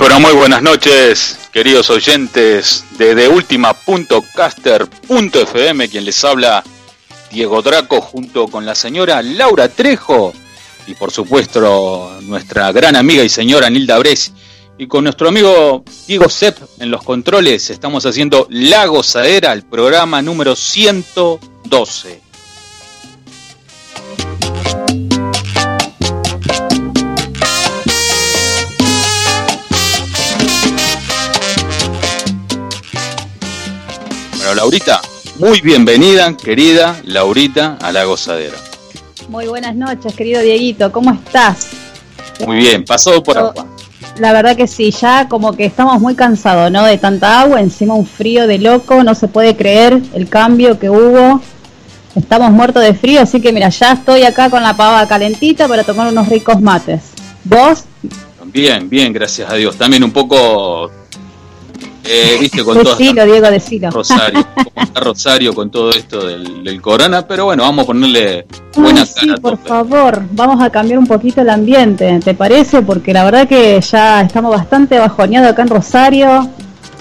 Pero muy buenas noches, queridos oyentes de TheUltima.caster.fm, quien les habla Diego Draco junto con la señora Laura Trejo y por supuesto nuestra gran amiga y señora Nilda Bres y con nuestro amigo Diego Sepp en los controles estamos haciendo La Gozadera, el programa número 112. Laurita, muy bienvenida, querida Laurita, a la gozadera. Muy buenas noches, querido Dieguito, ¿cómo estás? Muy bien, pasado por agua. La verdad que sí, ya como que estamos muy cansados, ¿no? De tanta agua, encima un frío de loco, no se puede creer el cambio que hubo. Estamos muertos de frío, así que mira, ya estoy acá con la pava calentita para tomar unos ricos mates. ¿Vos? Bien, bien, gracias a Dios. También un poco eh, viste, con todo. Diego, decilo. Rosario, Rosario con todo esto del, corona, pero bueno, vamos a ponerle buena sí, por favor, vamos a cambiar un poquito el ambiente, ¿te parece? Porque la verdad que ya estamos bastante bajoneados acá en Rosario,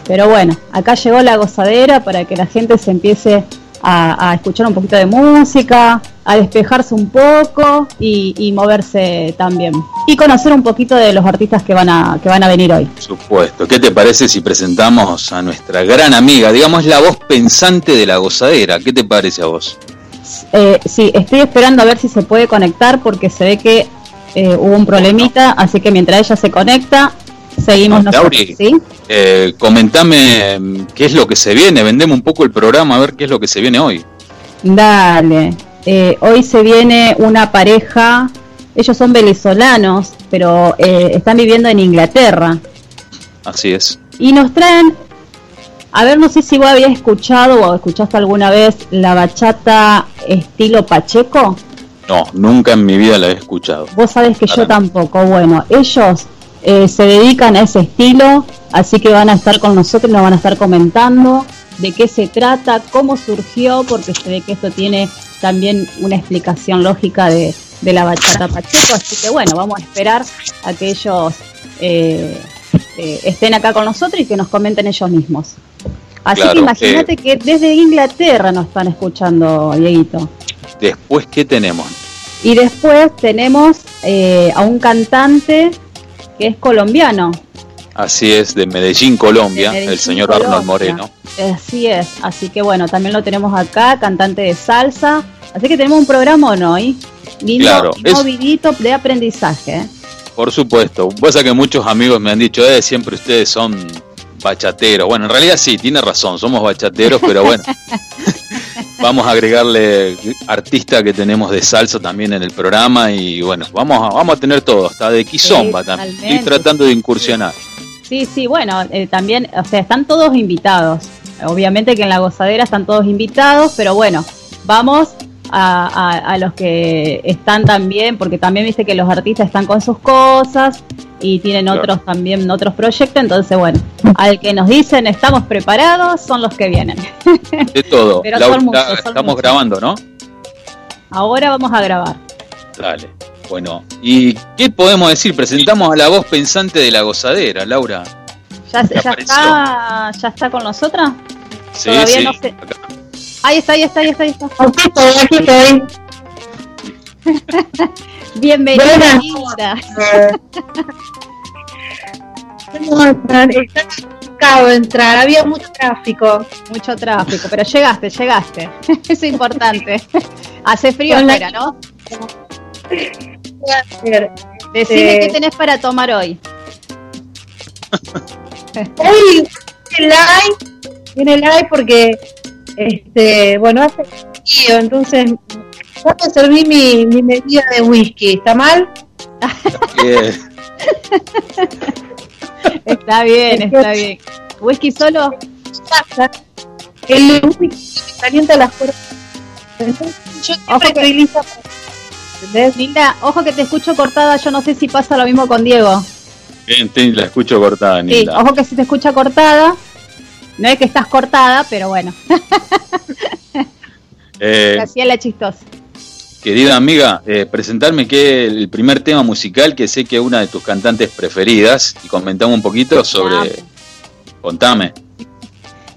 pero bueno, acá llegó la gozadera para que la gente se empiece a, escuchar un poquito de música, a despejarse un poco y, moverse también. Y conocer un poquito de los artistas que van, a, que van a venir hoy. Por supuesto. ¿Qué te parece si presentamos a nuestra gran amiga, digamos la voz pensante de la gozadera? ¿Qué te parece a vos? Eh, sí, estoy esperando a ver si se puede conectar porque se ve que eh, hubo un problemita, así que mientras ella se conecta, Seguimos nosotros, ¿sí? Eh, comentame mm, qué es lo que se viene, vendemos un poco el programa, a ver qué es lo que se viene hoy. Dale, eh, hoy se viene una pareja, ellos son venezolanos, pero eh, están viviendo en Inglaterra. Así es. Y nos traen, a ver, no sé si vos habías escuchado o escuchaste alguna vez la bachata estilo Pacheco. No, nunca en mi vida la he escuchado. Vos sabés que yo tampoco. Bueno, ellos eh, se dedican a ese estilo, así que van a estar con nosotros, nos van a estar comentando de qué se trata, cómo surgió, porque se ve que esto tiene también una explicación lógica de, la bachata Pacheco, así que bueno, vamos a esperar a que ellos eh, eh, estén acá con nosotros y que nos comenten ellos mismos. Así que imagínate que desde Inglaterra nos están escuchando, Dieguito. Después, ¿qué tenemos? Y después tenemos a un cantante que es colombiano. Así es, de Medellín, Colombia, el señor Arnold Moreno. Así es, así que bueno, también lo tenemos acá, cantante de salsa. Así que tenemos un programa hoy, lindo, claro, de aprendizaje. ¿eh? Por supuesto, pasa que muchos amigos me han dicho, eh, siempre ustedes son bachateros. Bueno, en realidad sí, tiene razón, somos bachateros, pero bueno, vamos a agregarle artista que tenemos de salsa también en el programa y bueno, vamos a, vamos a tener todo, hasta de Kizomba también. Estoy tratando de incursionar. Sí, sí, bueno, eh, también, o sea, están todos invitados. Obviamente que en la gozadera están todos invitados, pero bueno, vamos a, los que están también, porque también viste que los artistas están con sus cosas y tienen otros también, otros proyectos, entonces bueno, al que nos dicen estamos preparados son los que vienen. De todo. Pero estamos grabando, ¿no? Ahora vamos a grabar. Dale. Bueno, ¿y qué podemos decir? Presentamos a la voz pensante de la gozadera, Laura. ¿Ya, está, ¿ya está con nosotras? Sí, Todavía no sé. Ahí está, ahí está, ahí está, ahí está. Aquí estoy, aquí estoy. Bienvenida. ¿Cómo están? Está complicado entrar, había mucho tráfico. Mucho tráfico, pero llegaste, llegaste. es importante. Hace frío afuera, ¿no? Decime eh, qué tenés para tomar hoy. hoy viene live, viene live porque este, bueno, hace frío, entonces Ya te serví mi, mi medida de whisky, ¿está mal? Bien. Está bien, está bien. ¿Whisky solo? Pasa. El whisky calienta las puertas. Entonces, yo Ojo que-. Linda, ojo que te escucho cortada, yo no sé si pasa lo mismo con Diego. Bien, te- la escucho cortada, Sí, Nilda. ojo que si te escucha cortada, no es que estás cortada, pero bueno, Eh, hacía la chistosa. querida amiga, eh, presentarme que el primer tema musical que sé que es una de tus cantantes preferidas y comentame un poquito sobre. Contame.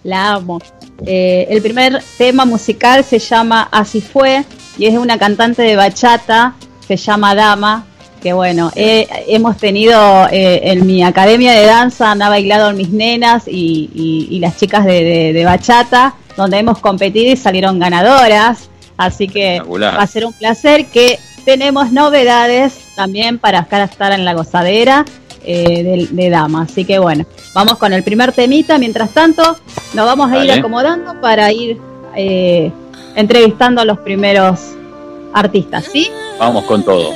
La amo. Eh, el primer tema musical se llama Así fue y es de una cantante de bachata, se llama Dama, que bueno, eh, hemos tenido eh, en mi academia de danza, han bailado mis nenas y, y- y las chicas de, de- de bachata, donde hemos competido y salieron ganadoras, así que va a ser un placer que tenemos novedades también para estar en la gozadera eh, de, de Dama, así que bueno, vamos con el primer temita, mientras tanto nos vamos a ir acomodando para ir eh, entrevistando a los primeros artistas, ¿sí? Vamos con todo.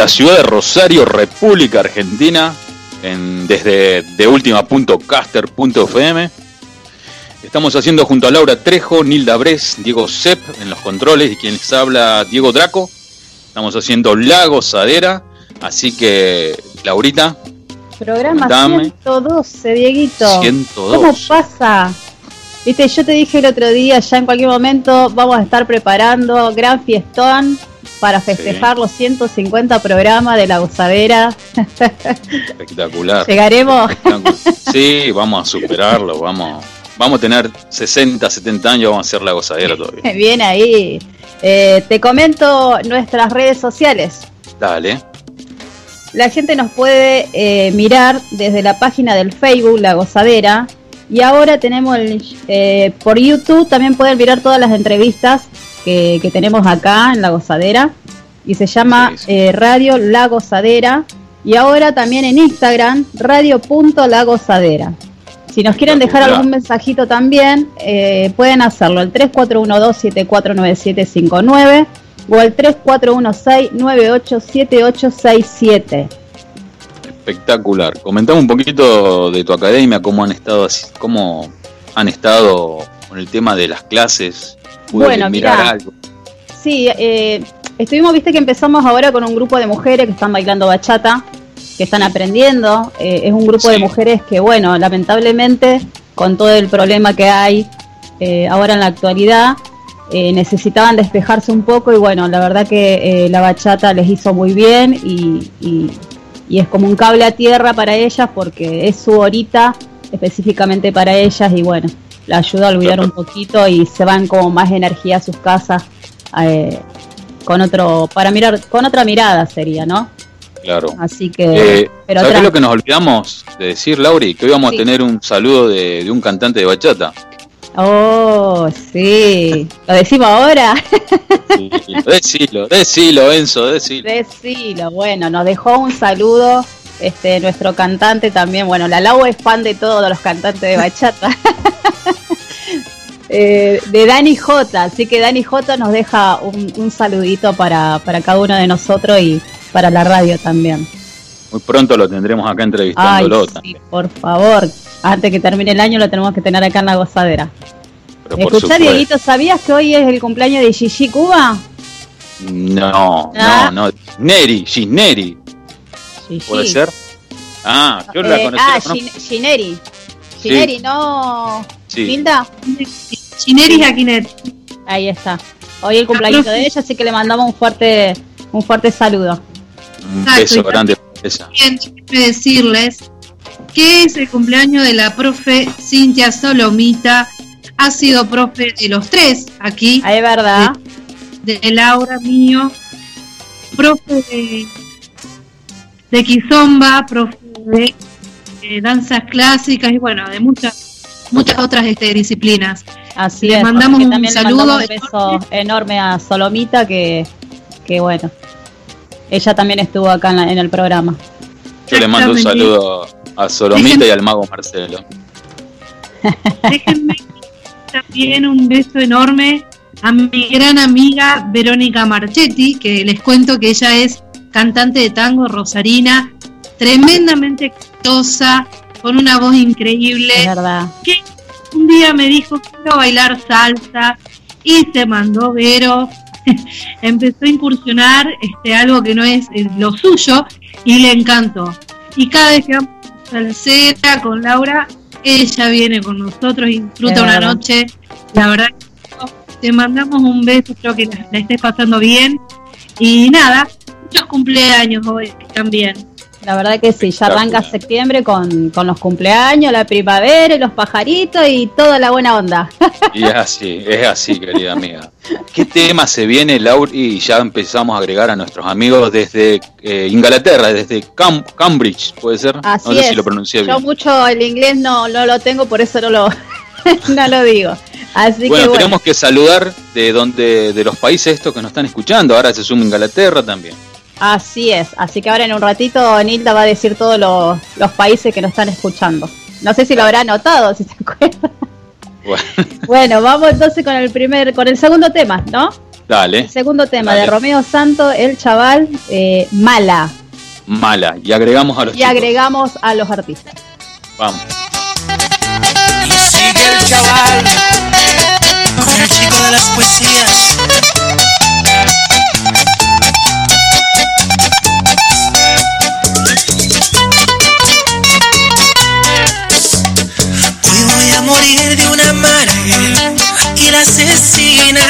La ciudad de Rosario, República Argentina, en, desde deultima.caster.fm, estamos haciendo junto a Laura Trejo, Nilda Bres, Diego Sepp en los controles y quien les habla Diego Draco. Estamos haciendo La Gozadera, así que, Laurita. Programa Dame. 112, Dieguito. 102. ¿Cómo pasa? Viste, yo te dije el otro día, ya en cualquier momento vamos a estar preparando gran fiestón para festejar los 150 programas de La Gozadera. Espectacular. ¿Llegaremos? Sí, vamos a superarlo, vamos, vamos a tener 60, 70 años, vamos a hacer la gozadera todavía. Bien ahí. Eh, te comento nuestras redes sociales. Dale, La gente nos puede eh, mirar desde la página del Facebook, La Gozadera. Y ahora tenemos el, eh, por YouTube, también pueden mirar todas las entrevistas que, que tenemos acá en La Gozadera. Y se llama eh, Radio La Gozadera. Y ahora también en Instagram, radio.lagozadera. Si nos quieren dejar algún mensajito también, eh, pueden hacerlo al 3412-749759 o al 3416-987867. espectacular. Comentame un poquito de tu academia, cómo han estado, así- cómo han estado con el tema de las clases. Pude Bueno, mirar mirá. algo. Sí, eh, estuvimos, viste que empezamos ahora con un grupo de mujeres que están bailando bachata, que están aprendiendo. Eh, es un grupo de mujeres que, bueno, lamentablemente, con todo el problema que hay eh, ahora en la actualidad, eh, necesitaban despejarse un poco y, bueno, la verdad que eh, la bachata les hizo muy bien y, y- y es como un cable a tierra para ellas porque es su horita específicamente para ellas y, bueno, ayuda a olvidar un poquito y se van como más energía a sus casas eh, con otro para mirar con otra mirada sería no Claro. así que Eh, pero ¿Sabés lo que nos olvidamos de decir, Lauri? Que hoy vamos Sí. a tener un saludo de, de un cantante de bachata. oh sí lo decimos ahora Sí, decilo, decilo, Enzo, decilo. decilo bueno nos dejó un saludo este nuestro cantante también bueno la Lau es fan de todos los cantantes de bachata Eh, de Dani J, así que Dani J nos deja un, un saludito para, para cada uno de nosotros y para la radio también. Muy pronto lo tendremos acá Ay, entrevistándolo sí, también. por favor. Antes que termine el año lo tenemos que tener acá en la gozadera. Escuchá. Dieguito, ¿sabías que hoy es el cumpleaños de Gigi Cuba? No, Ah. no, no. Neri, Gisneri, Gigi. ¿puede ser? Ah, yo la Eh, conocí. ah, la. Gin- Gineri. Gineri, no. Sí. Linda. Chineris Aquinet. Ahí está. Hoy el cumpleaños de ella, así que le mandamos un fuerte, un fuerte saludo. Un beso y grande. Bien, decirles que es el cumpleaños de la profe Cintia Solomita. Ha sido profe de los tres aquí, Ah, es verdad. de Laura, mío, profe de, de Kizomba, profe de, eh, danzas clásicas y bueno, de muchas muchas otras este, disciplinas. Así Le es. mandamos un le saludo mandamos un beso enorme a Solomita, que, que bueno. Ella también estuvo acá en, la- en el programa. Yo le mando un saludo a Solomita y al mago Marcelo. Déjenme también un beso enorme a mi gran amiga Verónica Marchetti, que les cuento que ella es cantante de tango rosarina, tremendamente exitosa, con una voz increíble. Es verdad. que un día me dijo quiero bailar salsa y se mandó Vero empezó a incursionar este algo que no es lo suyo y le encantó. Y cada vez que vamos a salsera con Laura ella viene con nosotros y disfruta una verdad. noche. La verdad te mandamos un beso espero que la, la estés pasando bien. Y nada muchos cumpleaños hoy también La verdad que sí, ya arranca septiembre con, con los cumpleaños, la primavera los pajaritos y toda la buena onda. Y es así, es así, querida amiga. ¿Qué tema se viene, Laura? Y ya empezamos a agregar a nuestros amigos desde eh, Inglaterra, desde Cam- Cambridge, ¿puede ser? Así no sé es. si lo pronuncié Yo bien. mucho el inglés no, no lo tengo, por eso no lo, no lo digo. Así Bueno, que bueno, tenemos que saludar de donde, de los países estos que nos están escuchando. Ahora se suma Inglaterra también. Así es. Así que ahora en un ratito Nilda va a decir todos los, los países que nos están escuchando. No sé si lo habrá anotado, si se acuerda. Bueno, Bueno, vamos entonces con el primer, con el segundo tema, ¿no? Dale, Segundo tema Dale. de Romeo Santo, El Chaval, eh, Mala. mala. Y agregamos a los Y chicos. agregamos a los artistas. Vamos. Y sigue el chaval con el chico de las poesías. La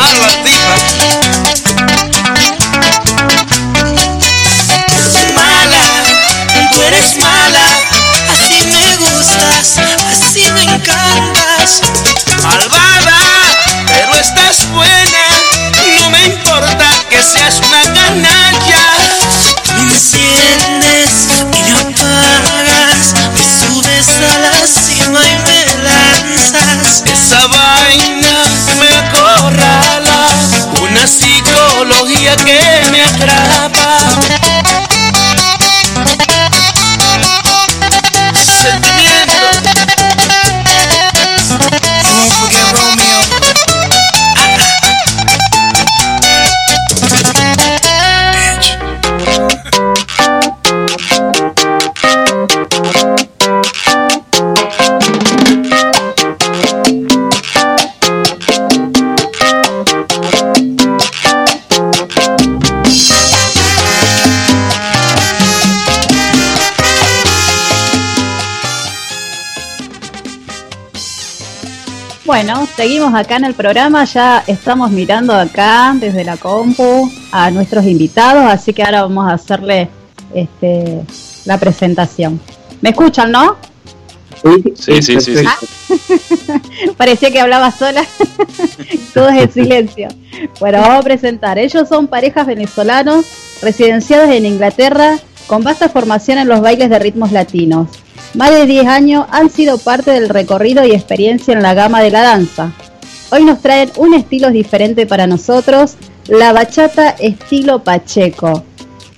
verdad Bueno, seguimos acá en el programa, ya estamos mirando acá desde la compu a nuestros invitados, así que ahora vamos a hacerle este, la presentación. ¿Me escuchan, no? Sí, sí, sí, sí. Parecía que hablaba sola, todos en silencio. Bueno, vamos a presentar. Ellos son parejas venezolanos residenciados en Inglaterra con vasta formación en los bailes de ritmos latinos. Más de 10 años han sido parte del recorrido y experiencia en la gama de la danza. Hoy nos traen un estilo diferente para nosotros, la bachata estilo Pacheco.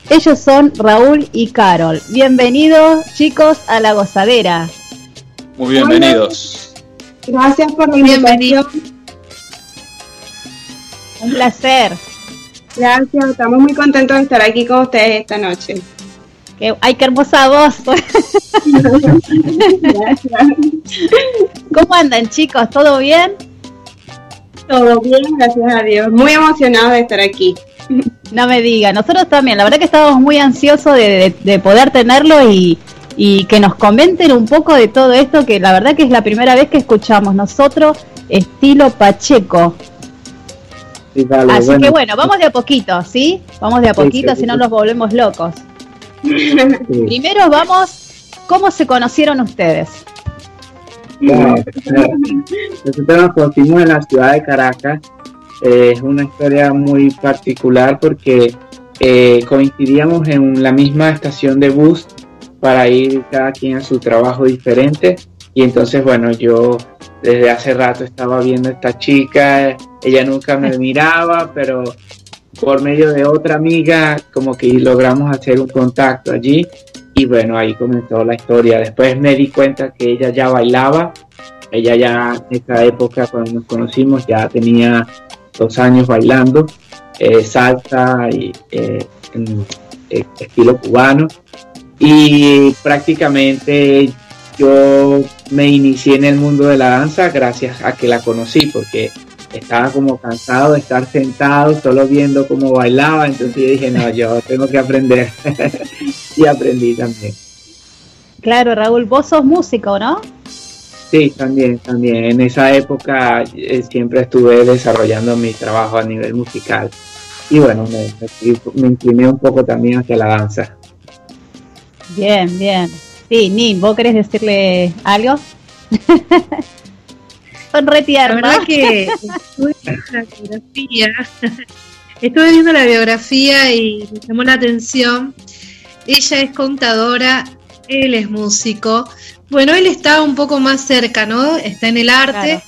Ellos son Raúl y Carol. Bienvenidos chicos a la gozadera. Muy bienvenidos. Gracias por la invitación. Un placer. Gracias, estamos muy contentos de estar aquí con ustedes esta noche. Qué- ay, qué hermosa voz. ¿Cómo andan chicos? ¿Todo bien? Todo bien, gracias a Dios. Muy emocionados de estar aquí. No me diga, nosotros también, la verdad que estábamos muy ansiosos de, de- de poder tenerlo y, y que nos comenten un poco de todo esto, que la verdad que es la primera vez que escuchamos nosotros estilo Pacheco. Sí, Así bueno. que bueno, vamos de a poquito, ¿sí? Vamos de a poquito, sí, si sí. no nos volvemos locos. Primero vamos, ¿cómo se conocieron ustedes? Bueno, nosotros nos conocimos en la ciudad de Caracas. Eh, es una historia muy particular porque eh, coincidíamos en la misma estación de bus para ir cada quien a su trabajo diferente. Y entonces, bueno, yo desde hace rato estaba viendo a esta chica, ella nunca me miraba, pero por medio de otra amiga como que logramos hacer un contacto allí y bueno, ahí comenzó la historia. Después me di cuenta que ella ya bailaba. Ella ya en esa época, cuando nos conocimos, ya tenía dos años bailando eh, salsa y eh, en, eh, estilo cubano. Y prácticamente yo me inicié en el mundo de la danza gracias a que la conocí, porque estaba como cansado de estar sentado solo viendo cómo bailaba. Entonces yo dije, no, yo tengo que aprender. y aprendí también. Claro, Raúl, vos sos músico, ¿no? Sí, también, también. En esa época eh, siempre estuve desarrollando mi trabajo a nivel musical. Y bueno, me, me, me incliné un poco también hacia la danza. Bien, bien. Sí, Nin, ¿vos querés decirle algo? Son La verdad que estuve viendo la biografía, estuve viendo la biografía y me llamó la atención. Ella es contadora, él es músico. Bueno, él está un poco más cerca, ¿no? Está en el arte. Claro.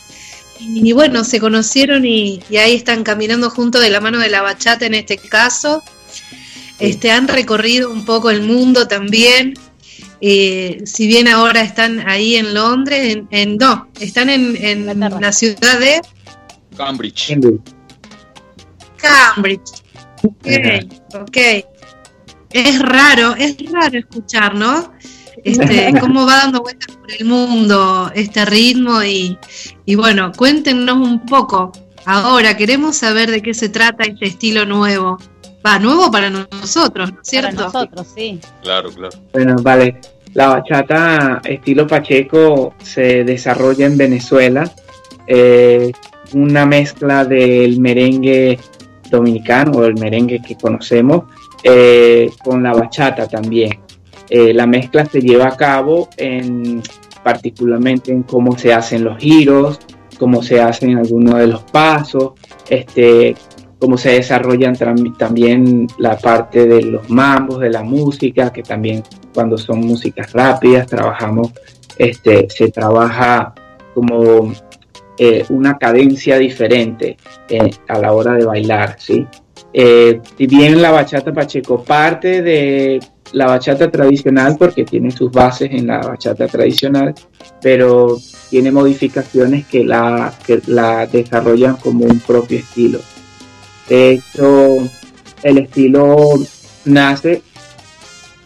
Y, bueno, se conocieron y, y ahí están caminando juntos de la mano de la bachata en este caso. Este, han recorrido un poco el mundo también. Eh, si bien ahora están ahí en Londres, en, en- no, están en, la ciudad de Cambridge. Cambridge. Ok, ok. Es raro, es raro escuchar, ¿no? Este, cómo va dando vueltas por el mundo este ritmo y, y bueno, cuéntenos un poco. Ahora queremos saber de qué se trata este estilo nuevo. Va, nuevo para nosotros, ¿no es Para cierto? nosotros, sí. Claro, claro. Bueno, vale. La bachata estilo Pacheco se desarrolla en Venezuela. eh, una mezcla del merengue dominicano o el merengue que conocemos eh, con la bachata también. Eh, la mezcla se lleva a cabo en particularmente en cómo se hacen los giros, cómo se hacen algunos de los pasos, este, cómo se desarrollan tam- también la parte de los mambos, de la música, que también cuando son músicas rápidas trabajamos, este, se trabaja como eh, una cadencia diferente eh, a la hora de bailar, ¿sí? Eh, si bien la bachata pacheco parte de la bachata tradicional porque tiene sus bases en la bachata tradicional, pero tiene modificaciones que la, desarrollan como un propio estilo. De el estilo nace,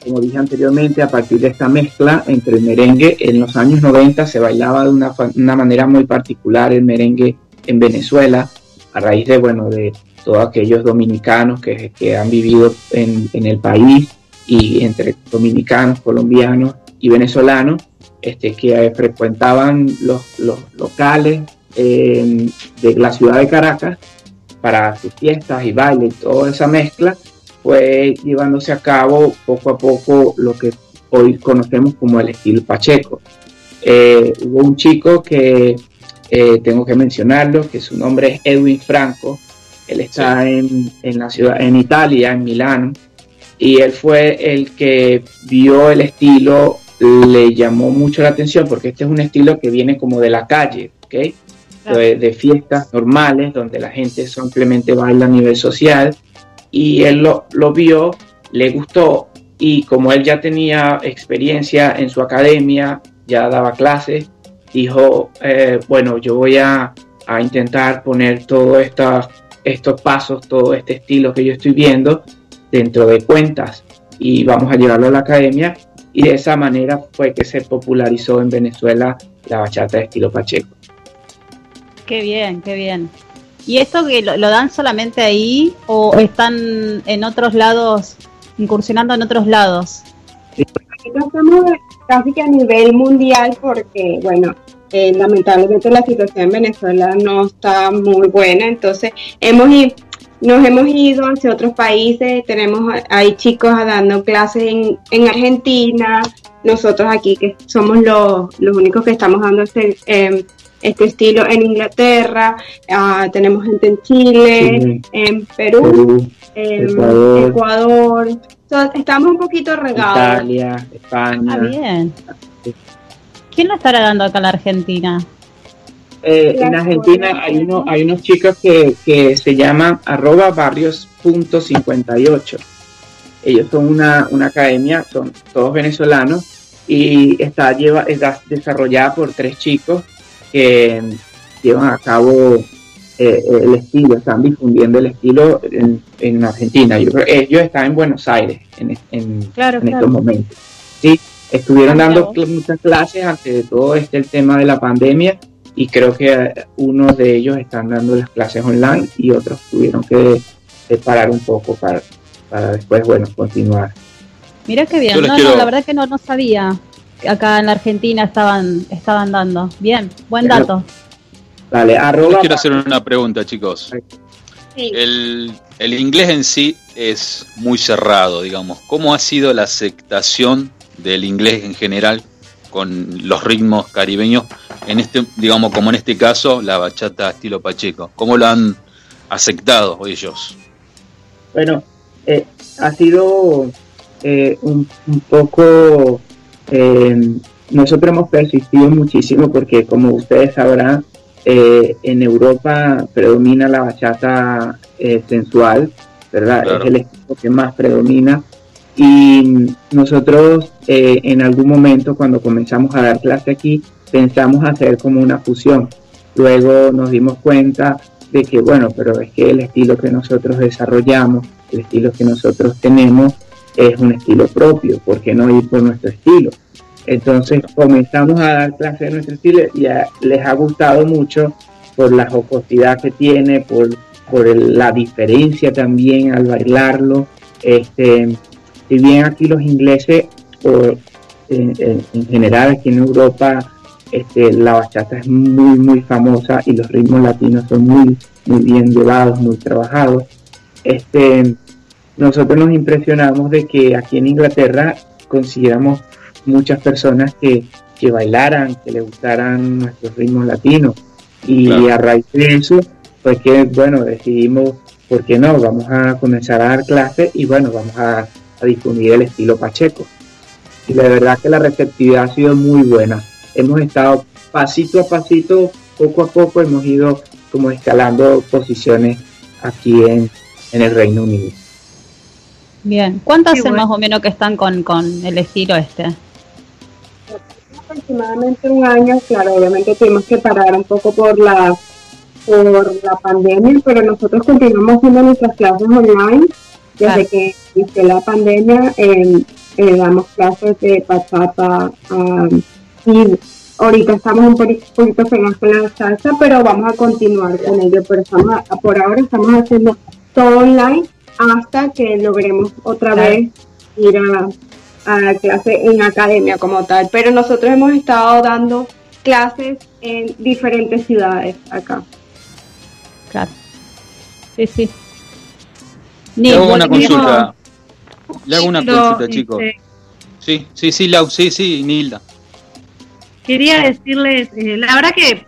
como dije anteriormente, a partir de esta mezcla entre el merengue. En los años 90 se bailaba de una, una manera muy particular el merengue en Venezuela, a raíz de, bueno, de todos aquellos dominicanos que, que han vivido en, en el país y entre dominicanos, colombianos y venezolanos, este, que eh, frecuentaban los, los locales de la ciudad de Caracas para sus fiestas y bailes, toda esa mezcla, fue llevándose a cabo poco a poco lo que hoy conocemos como el estilo Pacheco. Eh, hubo un chico que eh, tengo que mencionarlo, que su nombre es Edwin Franco, él está en, en la ciudad, en Italia, en Milán, y él fue el que vio el estilo, le llamó mucho la atención porque este es un estilo que viene como de la calle, ¿ok? De, de fiestas normales donde la gente simplemente baila a nivel social y él lo, lo vio, le gustó y como él ya tenía experiencia en su academia, ya daba clases, dijo, eh, bueno, yo voy a, a intentar poner estas estos pasos, todo este estilo que yo estoy viendo dentro de cuentas y vamos a llevarlo a la academia y de esa manera fue que se popularizó en Venezuela la bachata de estilo Pacheco. Qué bien, qué bien. ¿Y esto que lo, lo dan solamente ahí o están en otros lados, incursionando en otros lados? Estamos casi que a nivel mundial porque, bueno, eh, lamentablemente la situación en Venezuela no está muy buena, entonces hemos ido, nos hemos ido hacia otros países, tenemos hay chicos dando clases en, en Argentina, nosotros aquí que somos los, los únicos que estamos dando este, eh, este estilo en Inglaterra, ah, tenemos gente en Chile, Sí. en Perú, Perú, en Ecuador. Estamos un poquito regados. Italia, España. Ah, bien. ¿Quién lo estará dando acá en la Argentina? Eh, en Argentina hay, uno, hay unos chicos que, que se llaman arroba barrios.58. Ellos son una, una academia, son todos venezolanos y está, lleva, está desarrollada por tres chicos que llevan a cabo eh, el estilo, están difundiendo el estilo en, en Argentina. Yo creo- ellos están en Buenos Aires en, en- Claro, en claro. estos momentos. Sí, estuvieron dando cl- muchas clases antes de todo este el tema de la pandemia y creo que eh, unos de ellos están dando las clases online y otros tuvieron que eh, parar un poco para, para después, bueno, continuar. Mira qué bien. No, quiero- no, la verdad que no, no sabía. Acá en la Argentina estaban, estaban dando. Bien, buen dato. Vale, Les arroba quiero hacer una pregunta, chicos. Sí. El, el inglés en sí es muy cerrado, digamos. ¿Cómo ha sido la aceptación del inglés en general con los ritmos caribeños? En este, digamos, como en este caso, la bachata estilo Pacheco. ¿Cómo lo han aceptado ellos? Bueno, eh, ha sido eh, un, un poco, eh, nosotros hemos persistido muchísimo porque como ustedes sabrán, eh, en Europa predomina la bachata eh, sensual, ¿verdad? Claro. Es el estilo que más predomina. Y nosotros eh, en algún momento cuando comenzamos a dar clase aquí, pensamos hacer como una fusión. Luego nos dimos cuenta de que, bueno, pero es que el estilo que nosotros desarrollamos, el estilo que nosotros tenemos, es un estilo propio, ¿por qué no ir por nuestro estilo? Entonces comenzamos a dar clases de nuestro estilo y a- les ha gustado mucho por la jocosidad que tiene, por, por la diferencia también al bailarlo. Este, si bien aquí los ingleses, o en- en general aquí en Europa, este, la bachata es muy, muy famosa y los ritmos latinos son muy, muy bien llevados, muy trabajados. Este, nosotros nos impresionamos de que aquí en Inglaterra consiguiéramos muchas personas que, que bailaran, que le gustaran nuestros ritmos latinos. Y Claro. a raíz de eso, pues que, bueno, decidimos, ¿por qué no? Vamos a comenzar a dar clases y bueno, vamos a, a difundir el estilo Pacheco. Y la verdad que la receptividad ha sido muy buena. Hemos estado pasito a pasito, poco a poco, hemos ido como escalando posiciones aquí en, en el Reino Unido. Bien. ¿Cuántos Qué hacen bueno. más o menos que están con, con el estilo este? aproximadamente un año, claro, obviamente tuvimos que parar un poco por la por la pandemia, pero nosotros continuamos haciendo nuestras clases online desde Claro. que inició la pandemia, eh, eh, damos clases de bachata ah, y ahorita estamos un poquito fregados con la salsa, pero vamos a continuar con ello, pero estamos por ahora estamos haciendo todo online hasta que logremos otra Claro. vez ir a, a la clase en academia como tal, pero nosotros hemos estado dando clases en diferentes ciudades acá. Claro. Sí, sí. Le hago una consulta. Le hago una consulta, chicos. este, Sí, sí, sí, Lau, sí, sí, Nilda. Quería decirles, eh, la verdad que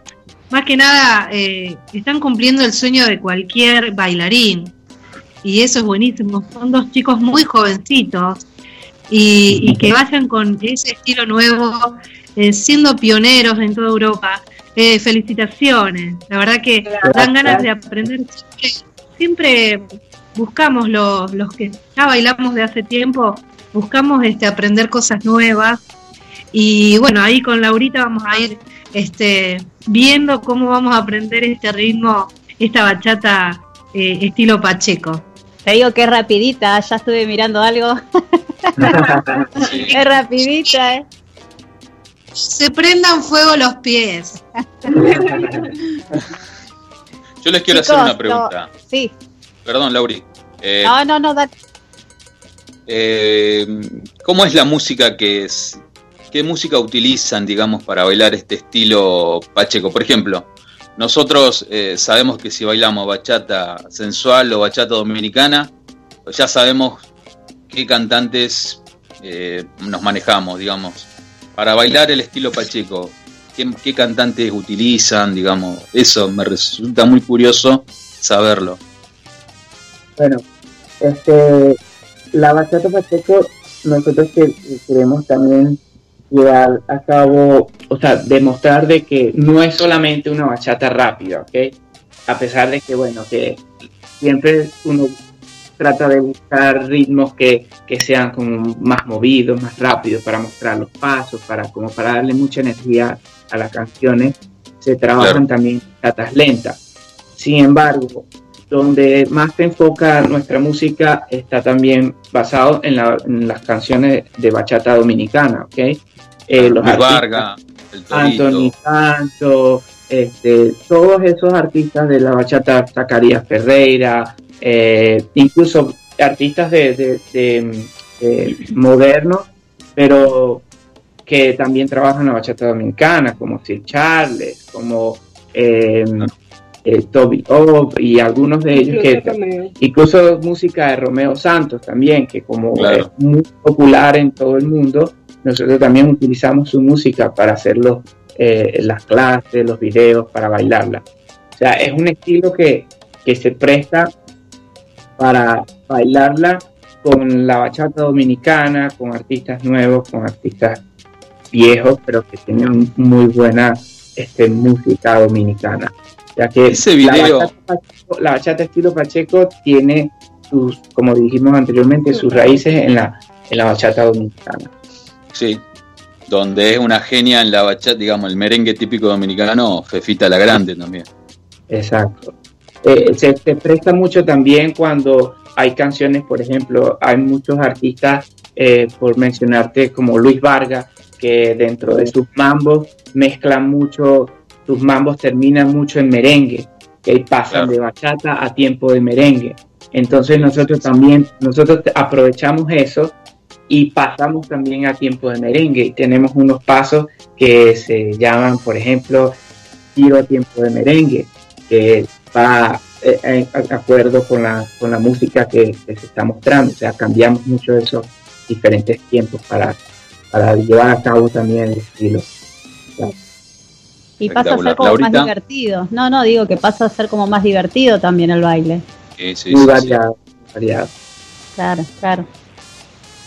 más que nada eh, están cumpliendo el sueño de cualquier bailarín y eso es buenísimo. Son dos chicos muy jovencitos y, y que vayan con ese estilo nuevo, eh, siendo pioneros en toda Europa. Eh, felicitaciones, la verdad que dan ganas de aprender. Siempre, siempre buscamos los, los que ya bailamos de hace tiempo, buscamos este aprender cosas nuevas y bueno, ahí con Laurita vamos a ir este, viendo cómo vamos a aprender este ritmo, esta bachata eh, estilo Pacheco. Te digo que es rapidita, ya estuve mirando algo. es rapidita, ¿eh? Se prendan fuego los pies. Yo les quiero hacer una pregunta. no, sí. Perdón, Lauri. Eh, No, no, no, da- eh, ¿Cómo es la música que es? ¿Qué música utilizan, digamos, para bailar este estilo pacheco? Por ejemplo, nosotros eh, sabemos que si bailamos bachata sensual o bachata dominicana, pues ya sabemos qué cantantes eh, nos manejamos, digamos. Para bailar el estilo pacheco, ¿qué, qué cantantes utilizan, digamos? Eso me resulta muy curioso saberlo. Bueno, este, la bachata pacheco, nosotros que- queremos también llevar a cabo, o sea, demostrar de que no es solamente una bachata rápida, ¿ok? A pesar de que, bueno, que siempre uno trata de buscar ritmos que, que sean como más movidos, más rápidos para mostrar los pasos, para como para darle mucha energía a las canciones, se trabajan Claro. también bachatas lentas. Sin embargo, donde más se enfoca nuestra música está también basado en, la- en las canciones de bachata dominicana, ¿ok? Eh, los Torito. Anthony Santos, este, todos esos artistas de la bachata, Zacarías Ferreira, eh, incluso artistas de, de- de, de modernos, pero que también trabajan la bachata dominicana, como Sir Charles, como eh, eh, Toby O y algunos de ellos Incluso que incluso música de Romeo Santos también, que como Claro. es muy popular en todo el mundo, nosotros también utilizamos su música para hacer los, eh, las clases, los videos, para bailarla. O sea, es un estilo que, que se presta para bailarla con la bachata dominicana, con artistas nuevos, con artistas viejos, pero que tienen muy buena este, música dominicana. Ya que Ese la video- bachata Pacheco- la bachata estilo Pacheco tiene sus, como dijimos anteriormente, sus raíces en la, en la bachata dominicana. Sí, donde es una genia en la bachata, digamos, el merengue típico dominicano, Fefita la Grande también. Exacto. Eh, se, se presta mucho también cuando hay canciones, por ejemplo, hay muchos artistas, eh, por mencionarte, como Luis Vargas, que dentro de sus mambos mezclan mucho, sus mambos terminan mucho en merengue, que pasan Claro. de bachata a tiempo de merengue. Entonces nosotros también, nosotros te- aprovechamos eso y pasamos también a tiempo de merengue y tenemos unos pasos que se llaman, por ejemplo, tiro a tiempo de merengue, que va eh, en en acuerdo con la, con la música que, que se está mostrando. O sea, cambiamos mucho esos diferentes tiempos para, para llevar a cabo también el estilo. Y pasa a ser como más divertido. No, no, digo que pasa a ser como más divertido también el baile. Sí, sí, muy sí, sí. variado, variado. Claro, claro.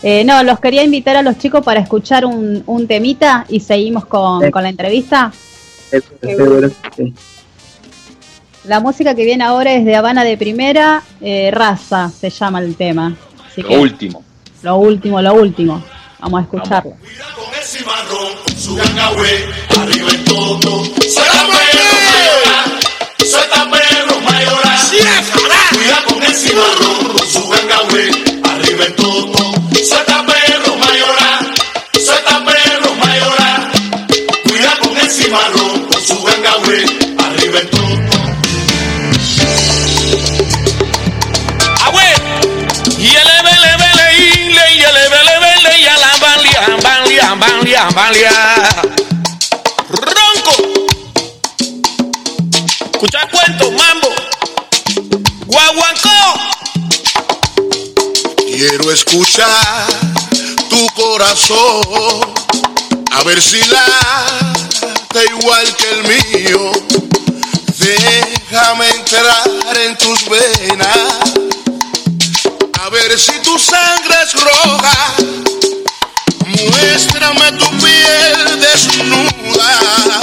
Eh, no, los quería invitar a los chicos para escuchar un, un temita y seguimos con, Sí. con la entrevista. Seguro sí. La música que viene ahora es de Habana de Primera, eh, Raza se llama el tema. Así Lo que último. lo último, lo último. Vamos a escucharlo. Con el cimarrón, con su gangahue, arriba el toto. Suelta perro mayoral, suelta perro mayoral. Cuida con el cimarrón, con su gangahue, arriba el toto. Suelta perro suelta perro mayoral. Cuida con el cimarrón, con su gangahue, Escucha cuento, mambo. Guaguancó. Quiero escuchar tu corazón, a ver si late igual que el mío. Déjame entrar en tus venas, a ver si tu sangre es roja. Muéstrame tu piel desnuda,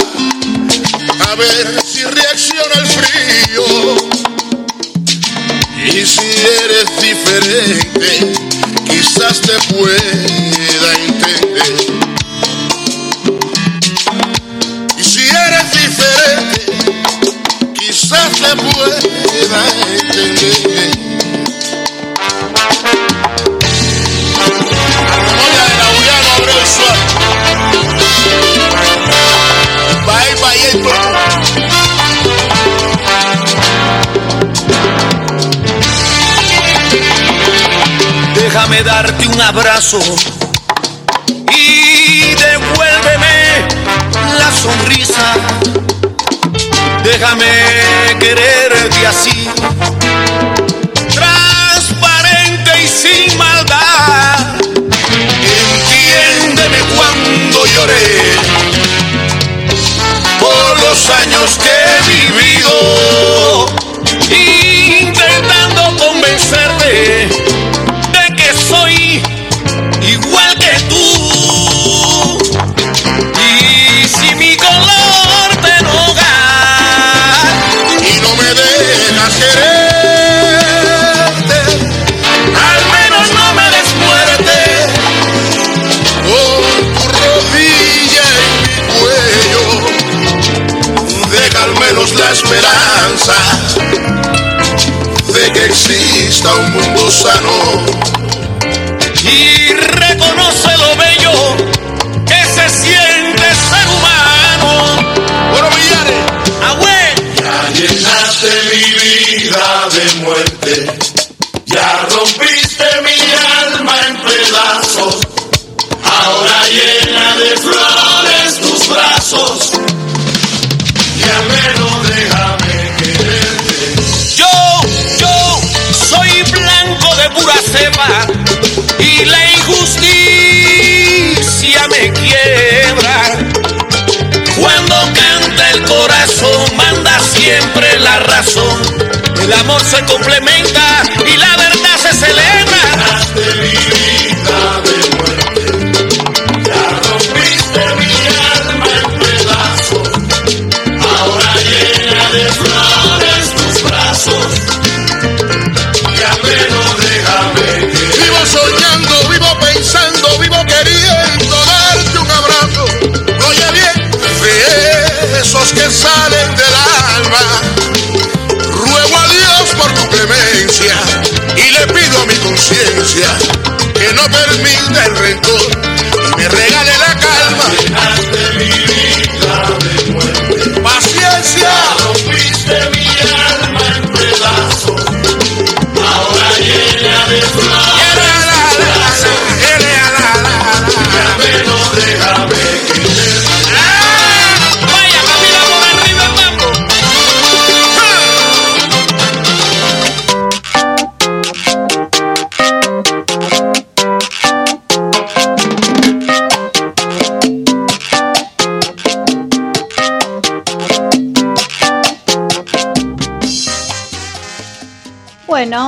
a ver si reacciona el frío. Y si eres diferente, quizás te pueda entender. Darte un abrazo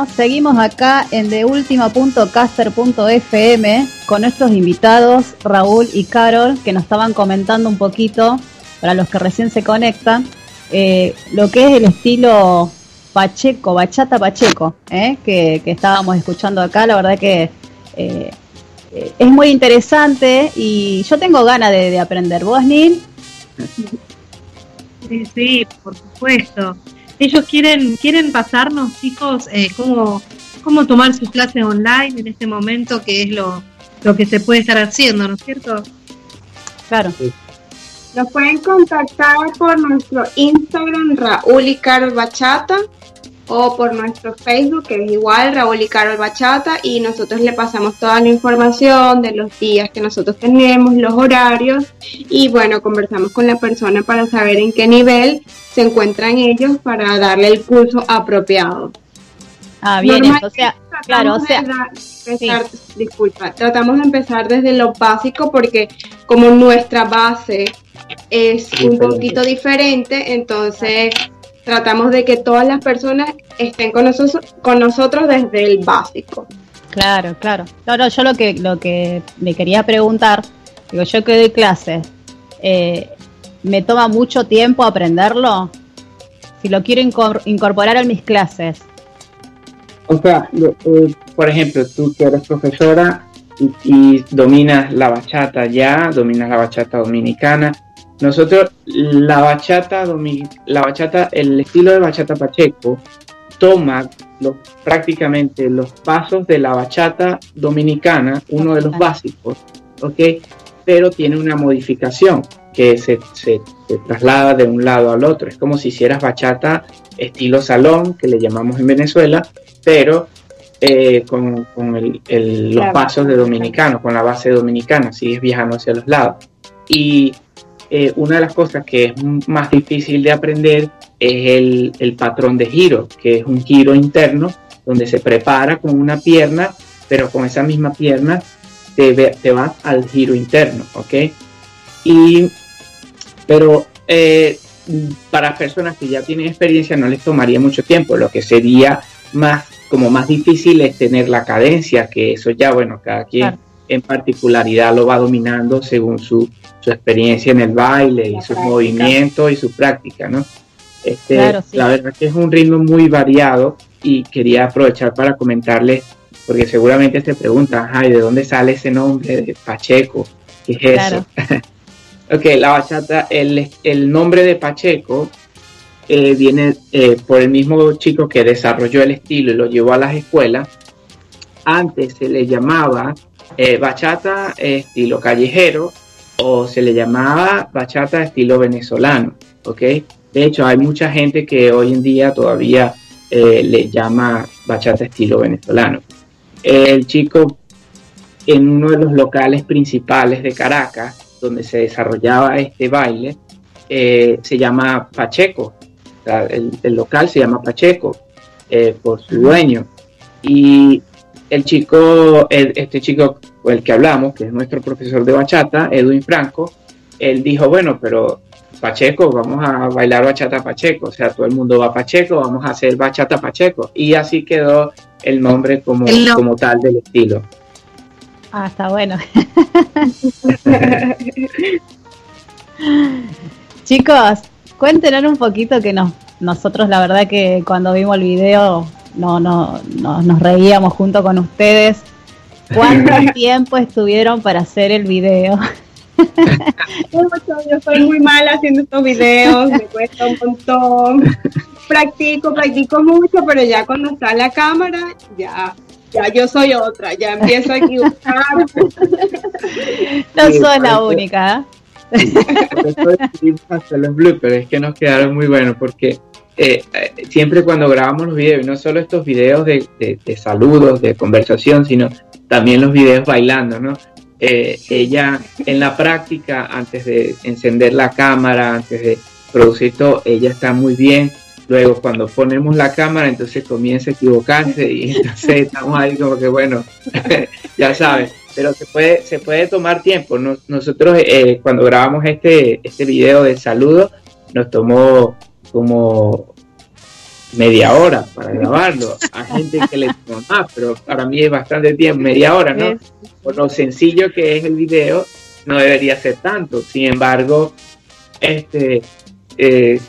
Seguimos acá en deultima.caster.fm con nuestros invitados Raúl y Carol que nos estaban comentando un poquito, para los que recién se conectan, eh, lo que es el estilo Pacheco, bachata Pacheco, ¿eh? que, estábamos escuchando acá. La verdad que eh, es muy interesante y yo tengo ganas de, de aprender. ¿Vos, Nil? Sí, sí, por supuesto. Ellos quieren quieren pasarnos, chicos, eh, cómo, cómo tomar sus clases online en este momento, que es lo, lo que se puede estar haciendo, ¿no es cierto? Claro. Nos pueden contactar por nuestro Instagram Raúl y Carol Bachata o por nuestro Facebook que es igual Raúl y Carol Bachata y nosotros le pasamos toda la información de los días que nosotros tenemos, los horarios y bueno, conversamos con la persona para saber en qué nivel se encuentran ellos para darle el curso apropiado. Ah, bien, o sea, claro, o tratamos sea, empezar- disculpa, tratamos de empezar desde lo básico porque como nuestra base es un poquito diferente, entonces tratamos de que todas las personas estén con nosotros, con nosotros desde el básico. Claro, claro. No, no, yo lo que lo que me quería preguntar, digo, yo que doy clases, eh, ¿me toma mucho tiempo aprenderlo? Si lo quiero incor- incorporar a mis clases. O sea, lo- eh, por ejemplo, tú que eres profesora y, y dominas la bachata ya, dominas la bachata dominicana, nosotros la bachata, la bachata, el estilo de bachata pacheco toma los, prácticamente los pasos de la bachata dominicana, uno de los básicos, ¿ok? Pero tiene una modificación que se, se- se traslada de un lado al otro. Es como si hicieras bachata estilo salón, que le llamamos en Venezuela, pero eh, con, con el- el- los pasos de dominicano, con la base dominicana, sigues viajando hacia los lados. Y eh, una de las cosas que es más difícil de aprender es el, el patrón de giro, que es un giro interno donde se prepara con una pierna, pero con esa misma pierna te, ve- te al giro interno, ¿ok? Y, pero eh, para personas que ya tienen experiencia no les tomaría mucho tiempo, lo que sería más como más difícil es tener la cadencia, que eso ya, bueno, cada quien. En particularidad lo va dominando según su, su experiencia en el baile y sus práctica. movimientos y su práctica, ¿no? Este, Claro, sí. La verdad que es un ritmo muy variado y quería aprovechar para comentarles, porque seguramente se preguntan, ay, ¿de dónde sale ese nombre de Pacheco? ¿Qué es Claro. eso? ok, la bachata, el, el nombre de Pacheco eh, viene eh, por el mismo chico que desarrolló el estilo y lo llevó a las escuelas. Antes se le llamaba eh, bachata estilo callejero o se le llamaba bachata estilo venezolano, ¿ok? De hecho, hay mucha gente que hoy en día todavía eh, le llama bachata estilo venezolano. El chico en uno de los locales principales de Caracas, donde se desarrollaba este baile, eh, se llama Pacheco. El, local se llama Pacheco eh, por su dueño. Y el chico, el- este chico con el que hablamos, que es nuestro profesor de bachata, Edwin Franco, él dijo, bueno, pero Pacheco, vamos a bailar bachata Pacheco, o sea, todo el mundo va a Pacheco, vamos a hacer bachata Pacheco. Y así quedó el nombre como, El no- como tal del estilo. Ah, está bueno. Chicos, cuéntenos un poquito que nos, nosotros la verdad que cuando vimos el video no, no, no- nos reíamos junto con ustedes. ¿Cuánto tiempo estuvieron para hacer el video? Yo soy muy mala haciendo estos videos, me cuesta un montón. Practico, practico mucho, pero ya cuando está la cámara, ya, ya yo soy otra, ya empiezo a equivocar. No Sí, sos la única. Por eso decidimos hacer los bloopers, es que nos quedaron muy buenos porque eh, eh, siempre cuando grabamos los videos, no solo estos videos de, de- de saludos, de conversación, sino también los videos bailando, ¿no? Eh, ella en la práctica, antes de encender la cámara, antes de producir todo, ella está muy bien. Luego cuando ponemos la cámara, entonces comienza a equivocarse y entonces estamos ahí como que bueno, ya sabes, pero se puede, se puede tomar tiempo. Nos- nosotros eh, cuando grabamos este, este video de saludo, nos tomó como media hora para grabarlo. Hay gente que le toma más, pero para mí es bastante tiempo, media hora, ¿no? Por lo sencillo que es el video, no debería ser tanto. Sin embargo, este eh,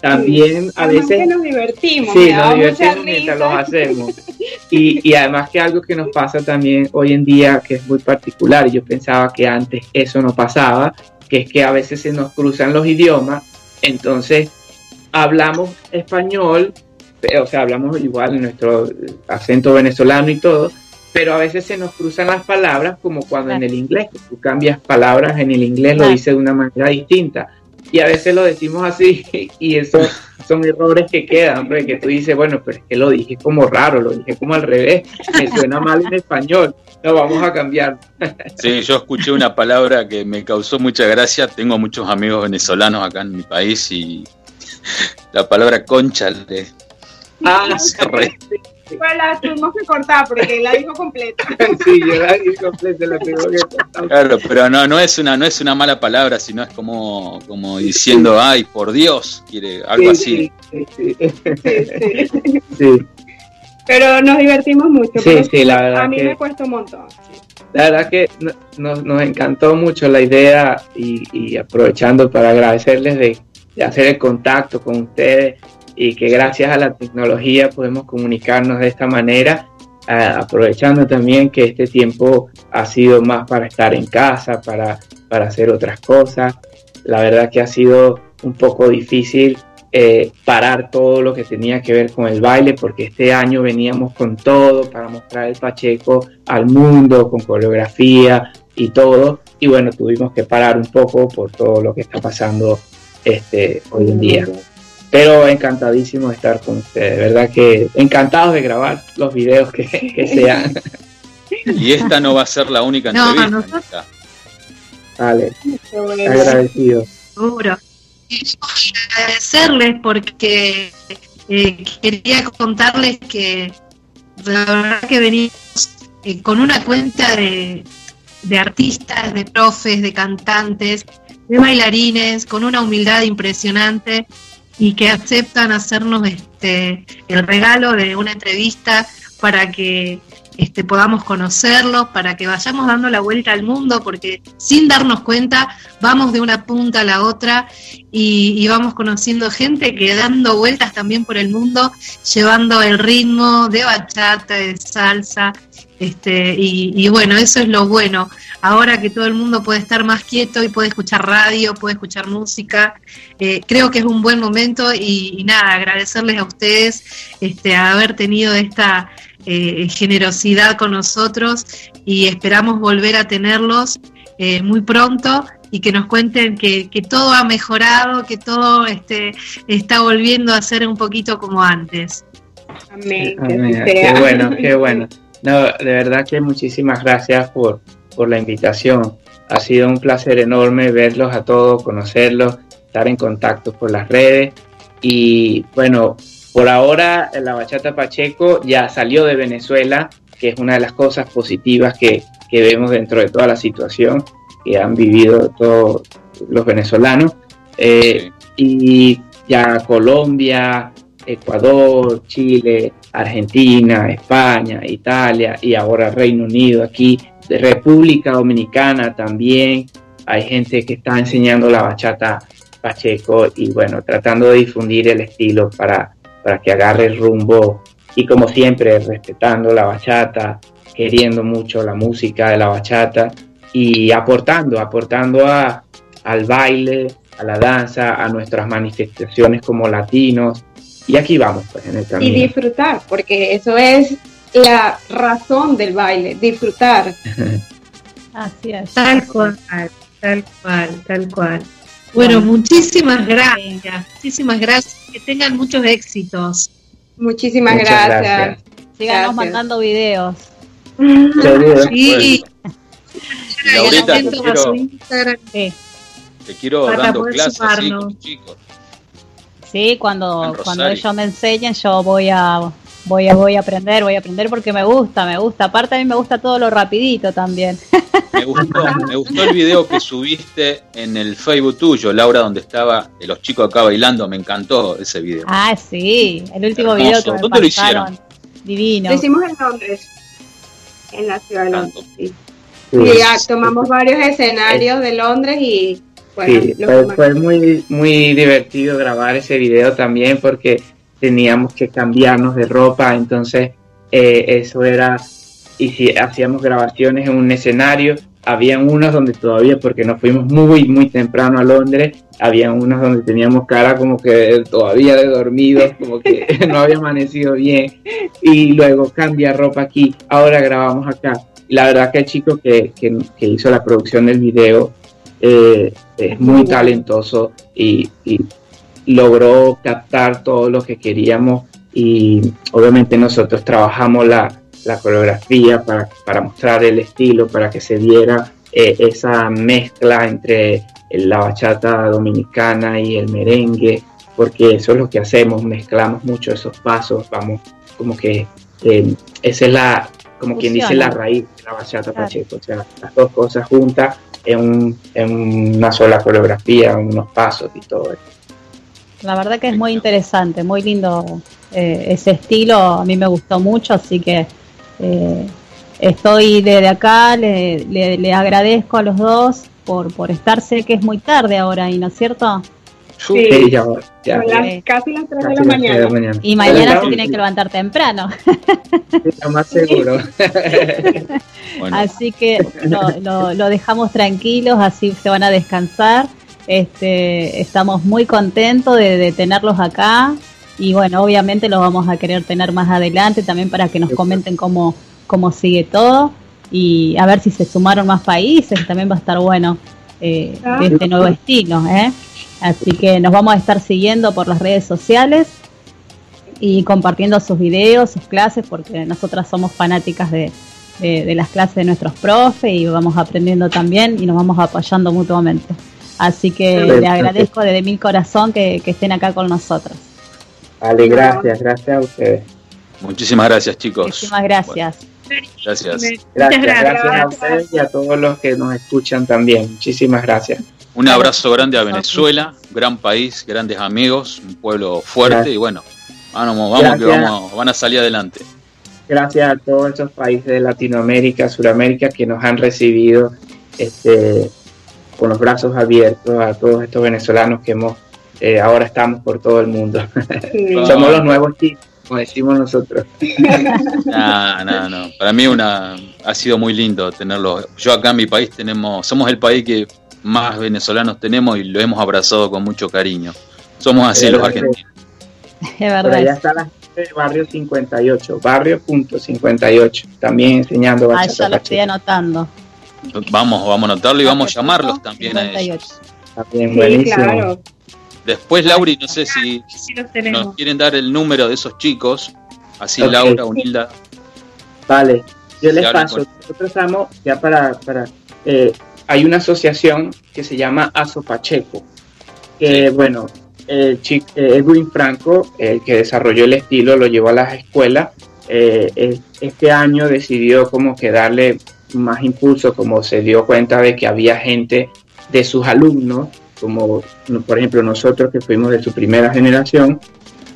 también a veces nos divertimos, Sí, nos divertimos mientras los hacemos. Y, y además que algo que nos pasa también hoy en día, que es muy particular, yo pensaba que antes eso no pasaba, que es que a veces se nos cruzan los idiomas, entonces hablamos español, o sea, hablamos igual en nuestro acento venezolano y todo, pero a veces se nos cruzan las palabras como cuando en el inglés, tú cambias palabras en el inglés, lo Claro. dices de una manera distinta. Y a veces lo decimos así y eso son errores que quedan, porque tú dices, bueno, pero es que lo dije como raro, lo dije como al revés, me suena mal en español, lo vamos a cambiar. Sí, yo escuché una palabra que me causó mucha gracia. Tengo muchos amigos venezolanos acá en mi país y la palabra concha le Ah, re- Pues la tuvimos que cortar porque él la dijo completa. sí, yo la dije completa, la tengo que cortar. Claro, pero no, no es una, no es una mala palabra, sino es como, como diciendo, ay, por Dios, quiere algo así. Sí, sí, sí. Sí, sí. Sí. Pero nos divertimos mucho. Sí, sí, la verdad A mí que- me cuesta un montón. La verdad que no- nos, nos encantó mucho la idea y, y aprovechando para agradecerles de, hacer el contacto con ustedes y que gracias a la tecnología podemos comunicarnos de esta manera, aprovechando también que este tiempo ha sido más para estar en casa, para, para hacer otras cosas. la verdad que ha sido un poco difícil eh, parar todo lo que tenía que ver con el baile, porque este año veníamos con todo para mostrar el Pacheco al mundo, con coreografía y todo, y bueno, tuvimos que parar un poco por todo lo que está pasando este, hoy en día. Pero encantadísimo de estar con ustedes, de verdad que encantados de grabar los videos que, que sean. Y esta no va a ser la única No, entrevista. nosotros- Anita. Vale, agradecido. Seguro. Y yo agradecerles porque eh, quería contarles que la verdad que venimos eh, con una cuenta de, de artistas, de profes, de cantantes, de bailarines, con una humildad impresionante y que aceptan hacernos este el regalo de una entrevista para que este, podamos conocerlos, para que vayamos dando la vuelta al mundo, porque sin darnos cuenta vamos de una punta a la otra y, y vamos conociendo gente que dando vueltas también por el mundo, llevando el ritmo de bachata, de salsa, este, y, y bueno, eso es lo bueno. Ahora que todo el mundo puede estar más quieto y puede escuchar radio, puede escuchar música, eh, creo que es un buen momento y, y nada, agradecerles a ustedes este, haber tenido esta eh, generosidad con nosotros y esperamos volver a tenerlos eh, muy pronto y que nos cuenten que, que todo ha mejorado, que todo este, está volviendo a ser un poquito como antes. Amén. Qué bueno, qué bueno. No, de verdad que muchísimas gracias por, por la invitación. Ha sido un placer enorme verlos a todos, conocerlos, estar en contacto por las redes. Y bueno, por ahora la bachata Pacheco ya salió de Venezuela, que es una de las cosas positivas que, que vemos dentro de toda la situación que han vivido todos los venezolanos. Eh, y ya Colombia, Ecuador, Chile, Argentina, España, Italia y ahora Reino Unido aquí, de República Dominicana también. Hay gente que está enseñando la bachata Pacheco y bueno, tratando de difundir el estilo para, para que agarre el rumbo y como siempre respetando la bachata, queriendo mucho la música de la bachata y aportando, aportando a, al baile, a la danza, a nuestras manifestaciones como latinos. Y aquí vamos, pues, en el Y camino. disfrutar, porque eso es la razón del baile, disfrutar. Así es. Tal cual, tal cual, tal cual. Bueno, Bueno. muchísimas gracias, muchísimas gracias, que tengan muchos éxitos. Muchísimas Muchas gracias. gracias. Síganos Gracias. mandando videos. Sí, Y Laurita, te quiero, te quiero Para dando poder clases chicos. Sí cuando, cuando ellos me enseñen yo voy a, voy a voy a aprender, voy a aprender porque me gusta, me gusta. Aparte a mí me gusta todo lo rapidito también. Me gustó, me gustó el video que subiste en el Facebook tuyo, Laura, donde estaba los chicos acá bailando. Me encantó ese video. Ah, sí, el último Hermoso. video que me ¿Dónde lo pasaron. Divino. Lo hicimos en Londres, en la ciudad de Londres. Sí. Ya tomamos varios escenarios de Londres y bueno, Sí, fue, fue muy, muy divertido grabar ese video también porque teníamos que cambiarnos de ropa, entonces eh, eso era, y si hacíamos grabaciones en un escenario, habían unos donde todavía, porque nos fuimos muy, muy temprano a Londres, habían unos donde teníamos cara como que todavía de dormidos, como que no había amanecido bien, y luego cambia ropa aquí, ahora grabamos acá. La verdad que el chico que, que- que hizo la producción del video eh, es muy talentoso y, y logró captar todo lo que queríamos y obviamente nosotros trabajamos la, la coreografía para, para mostrar el estilo, para que se viera eh, esa mezcla entre la bachata dominicana y el merengue, porque eso es lo que hacemos, mezclamos mucho esos pasos, vamos como que eh, esa es la, como quien dice, la raíz de la bachata Claro. pacheco, o sea, las dos cosas juntas en, un- en una sola coreografía, unos pasos y todo eso. La verdad que es muy interesante, muy lindo eh, ese estilo, a mí me gustó mucho, así que eh, estoy desde acá, le, le- le agradezco a los dos por, por estar, sé que es muy tarde ahora, ahí, ¿no es cierto? Sí. Sí, ya, ya, Son ya, las- casi las 3 de casi la las tres de la mañana. mañana. Y mañana se tienen que levantar temprano, sí, Lo más seguro. Bueno, así que lo, lo- lo dejamos tranquilos, así se van a descansar. Este, estamos muy contentos de, de tenerlos acá y bueno, obviamente los vamos a querer tener más adelante también para que nos comenten cómo, cómo sigue todo y a ver si se sumaron más países, también va a estar bueno eh, de este nuevo estilo. ¿eh? Así que nos vamos a estar siguiendo por las redes sociales y compartiendo sus videos, sus clases, porque nosotras somos fanáticas de, de, de las clases de nuestros profes y vamos aprendiendo también y nos vamos apoyando mutuamente. Así que Excelente. le agradezco desde mi corazón que, que estén acá con nosotros. Vale, gracias, gracias a ustedes. Muchísimas gracias, chicos. Muchísimas. Gracias, gracias. gracias a ustedes y a todos los que nos escuchan también. Muchísimas gracias. Un abrazo grande a Venezuela, gran país, grandes amigos, un pueblo fuerte Gracias. y bueno, vamos, vamos que vamos, van a salir adelante. Gracias a todos esos países de Latinoamérica, Suramérica que nos han recibido este, con los brazos abiertos, a todos estos venezolanos que hemos eh, ahora estamos por todo el mundo. Sí. Somos los nuevos chicos, como decimos nosotros. No, no, no. Para mí una ha sido muy lindo tenerlo. Yo acá en mi país tenemos, somos el país que más venezolanos tenemos y lo hemos abrazado con mucho cariño. Somos así Eh, los argentinos. Es Por verdad. allá está la gente de Barrio 58, Barrio punto 58, también enseñando Ah, ya lo estoy anotando. Vamos, vamos a anotarlo y vamos a llamarlos también a 58. ellos. También Sí, buenísimo. claro. Después, Lauri, no sé si Sí nos quieren dar el número de esos chicos. Así Ok. Laura, Unilda. Vale, yo les paso. con- Nosotros estamos, ya para, para eh, hay una asociación que se llama Aso Pacheco, que bueno, el chico, Edwin Franco, el que desarrolló el estilo, lo llevó a las escuelas. eh, es- este año decidió como que darle más impulso, como se dio cuenta de que había gente de sus alumnos, como por ejemplo nosotros que fuimos de su primera generación,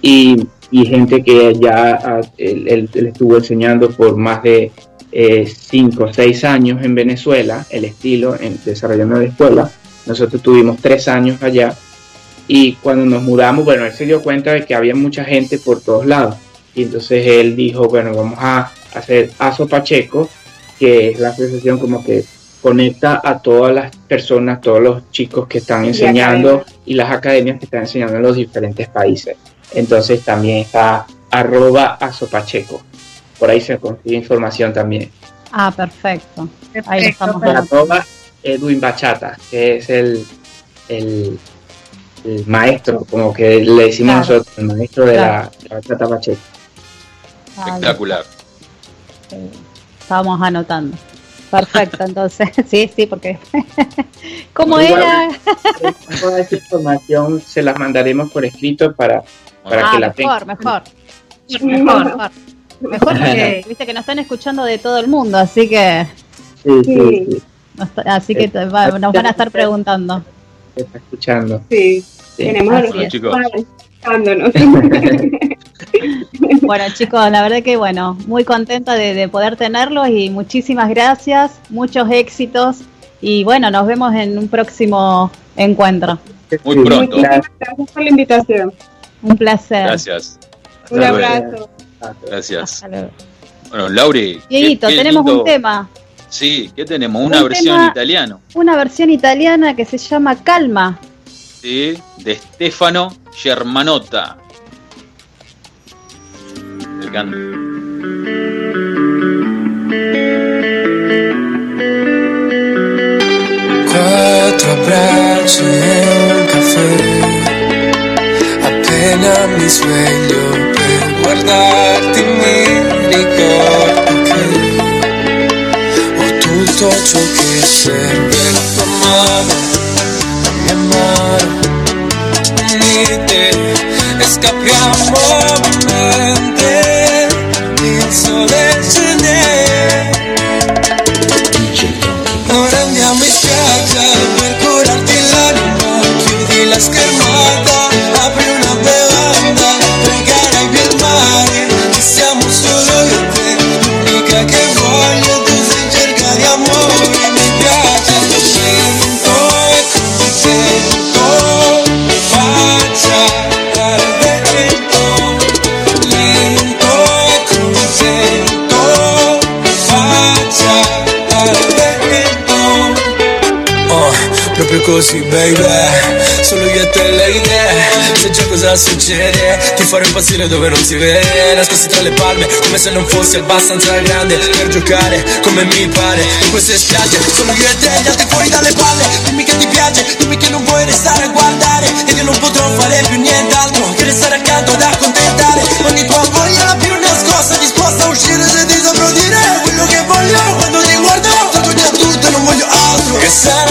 y, y gente que ya ah, él, él- él estuvo enseñando por más de 5 o 6 años en Venezuela, el estilo, en, desarrollando la escuela. Nosotros tuvimos 3 años allá y cuando nos mudamos, bueno, él se dio cuenta de que había mucha gente por todos lados. Y entonces él dijo, bueno, vamos a hacer ASO Pacheco, que es la asociación como que conecta a todas las personas, todos los chicos que están enseñando y las academias que están enseñando en los diferentes países. Entonces también está arroba asopacheco. Por ahí se consigue información también. Ah, perfecto. Ahí estamos arroba Edwin Bachata, que es el, el, el maestro, como que le decimos Claro. nosotros, el maestro de Claro. la, la bachata pacheco. Espectacular. sí. Estábamos anotando. Perfecto, entonces, sí, sí, porque. ¿Cómo Igual- era? Toda esa información se las mandaremos por escrito para, para Ah, que la tengan. mejor, mejor. Mejor, mejor. Mejor porque viste que nos están escuchando de todo el mundo, así que Sí, sí, así que va- nos van a estar preguntando. está escuchando. Sí, Sí. tenemos a los. Chicos. Bueno, chicos, la verdad que bueno, muy contenta de, de poder tenerlos y muchísimas gracias, muchos éxitos y bueno, nos vemos en un próximo encuentro. Muy pronto. Muchísimas gracias por la invitación. Un placer. Gracias. Un Hasta abrazo. Gracias. Hasta luego. Bueno, Lauri. qué- Dieguito, tenemos lindo- un tema, Sí, ¿qué tenemos? Una Un versión tema- italiano. una versión italiana que se llama Calma. Sí, de Stefano Germanotta. El can- Quattro abbracci e un caffè. Appena mi sveglio per guardarti mi ricordo che ho tutto ciò che serve la tua mano, la mia mano, unite e così baby. Solo io e te e lei Se già cosa succede? Ti farò impazzire dove non si vede. Nascosti tra le palme Come se non fossi abbastanza grande Per giocare come mi pare. In queste spiagge Solo io e te Gli altri fuori dalle palle. Dimmi che ti piace Dimmi che non vuoi restare a guardare. Ed io non potrò fare più nient'altro Che restare accanto ad accontentare. Ogni tua voglia la più nascosta Disposta a uscire se ti saprò dire Quello che voglio. Quando ti guardo già tutto e non voglio altro Che sarà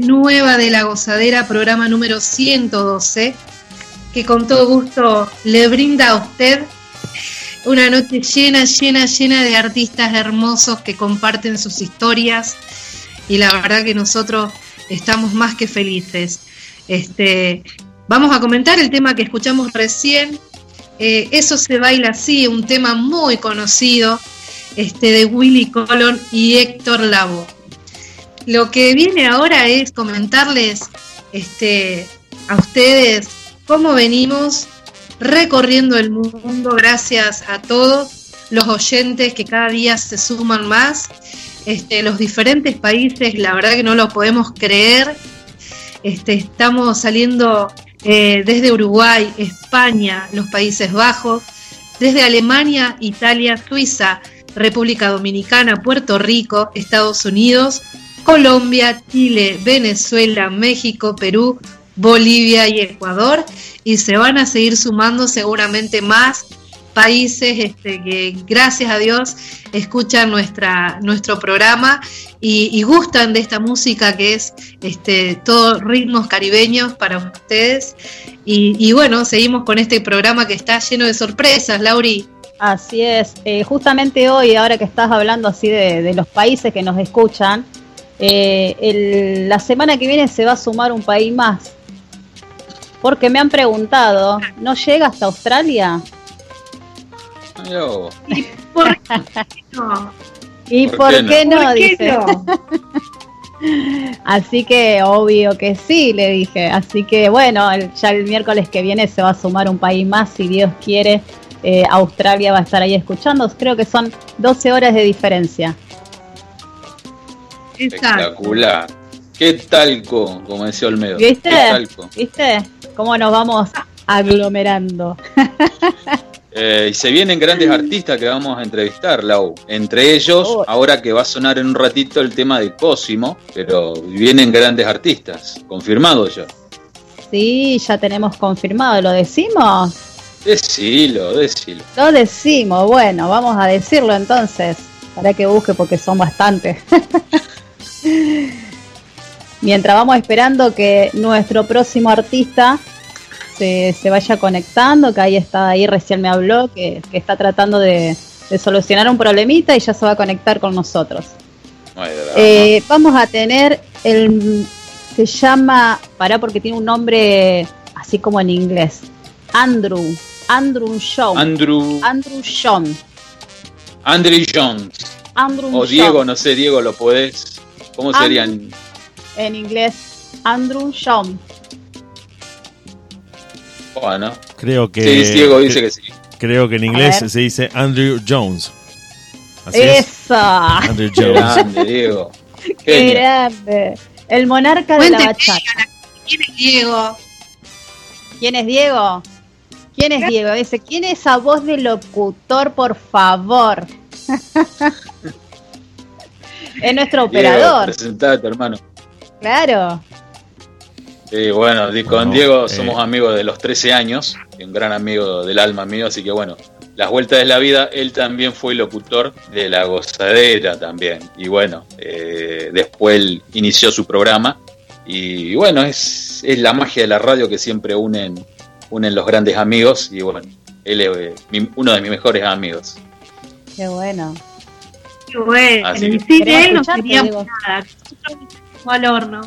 nueva de la gozadera, programa número 112, que con todo gusto le brinda a usted una noche llena, llena, llena de artistas hermosos que comparten sus historias y la verdad que nosotros estamos más que felices. Este, vamos a comentar el tema que escuchamos recién, eh, Eso se baila así, un tema muy conocido este, de Willy Colon y Héctor Lavoe. Lo que viene ahora es comentarles este, a ustedes cómo venimos recorriendo el mundo gracias a todos los oyentes que cada día se suman más. Este, los diferentes países, la verdad que no lo podemos creer. Este, estamos saliendo eh, desde Uruguay, España, los Países Bajos, desde Alemania, Italia, Suiza, República Dominicana, Puerto Rico, Estados Unidos, Colombia, Chile, Venezuela, México, Perú, Bolivia y Ecuador. Y se van a seguir sumando seguramente más países este, que gracias a Dios escuchan nuestra, nuestro programa y, gustan de esta música que es este, todos ritmos caribeños para ustedes. Y, bueno, seguimos con este programa que está lleno de sorpresas, Lauri. Así es, eh, justamente hoy, ahora que estás hablando así de, los países que nos escuchan, eh, la semana que viene se va a sumar un país más. Porque me han preguntado, ¿no llega hasta Australia? ¿Y por qué no? ¿Y por, qué, no? dice. Así que obvio que sí, le dije. Así que bueno, ya el miércoles que viene se va a sumar un país más, si Dios quiere. Eh, Australia va a estar ahí escuchando. Creo que son 12 horas de diferencia. Espectacular. ¿Qué talco? Como decía Olmedo. ¿Viste? ¿Viste? ¿Cómo nos vamos aglomerando? Eh, y se vienen grandes artistas que vamos a entrevistar, Lau. Entre ellos, oh. ahora que va a sonar en un ratito el tema de Cosimo, pero vienen grandes artistas, confirmado ya. Sí, ya tenemos confirmado, ¿lo decimos? Decilo, decilo. Lo decimos, bueno, vamos a decirlo entonces. Para que busque porque son bastantes. Mientras vamos esperando que nuestro próximo artista se, vaya conectando, que ahí está, ahí recién me habló, que, está tratando de, solucionar un problemita y ya se va a conectar con nosotros. Eh, vamos a tener el, se llama, pará porque tiene un nombre así como en inglés, Andrew, Andrew Sean. Andrew. Andrew Sean. Andrew Jones. Andrew o Diego, no sé, Diego, lo podés. ¿Cómo serían? En inglés, Andrew Sean. Bueno. Creo que. Sí, Diego dice que sí. Creo que en inglés se dice Andrew Jones. Así ¡Esa! Andrew Jones. Grande, Diego. Qué grande. El monarca de la bachata. ¿Quién es Diego? ¿Quién es Diego? ¿Quién es Diego? Dice, ¿quién es esa voz de locutor, por favor? es nuestro operador. Presentate, hermano. Claro. Sí, bueno, con Diego eh. somos amigos de los 13 años, un gran amigo del alma mío, así que bueno, las vueltas de la vida, él también fue locutor de La Gozadera también. Y bueno, eh, después él inició su programa. Y bueno, es, es la magia de la radio que siempre unen, unen los grandes amigos. Y bueno, él es eh, uno de mis mejores amigos. Qué bueno. Bueno. Así él no queríamos nada. al horno.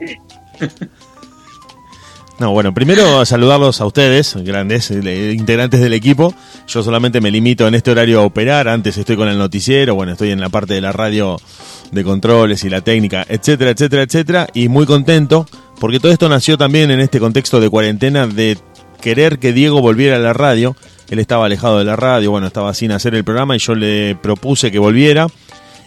No, bueno, primero saludarlos a ustedes, grandes eh, integrantes del equipo. Yo solamente me limito en este horario a operar. Antes estoy con el noticiero, bueno, estoy en la parte de la radio de controles y la técnica, etcétera, etcétera, etcétera. Y muy contento porque todo esto nació también en este contexto de cuarentena de querer que Diego volviera a la radio. Él estaba alejado de la radio, bueno, estaba sin hacer el programa y yo le propuse que volviera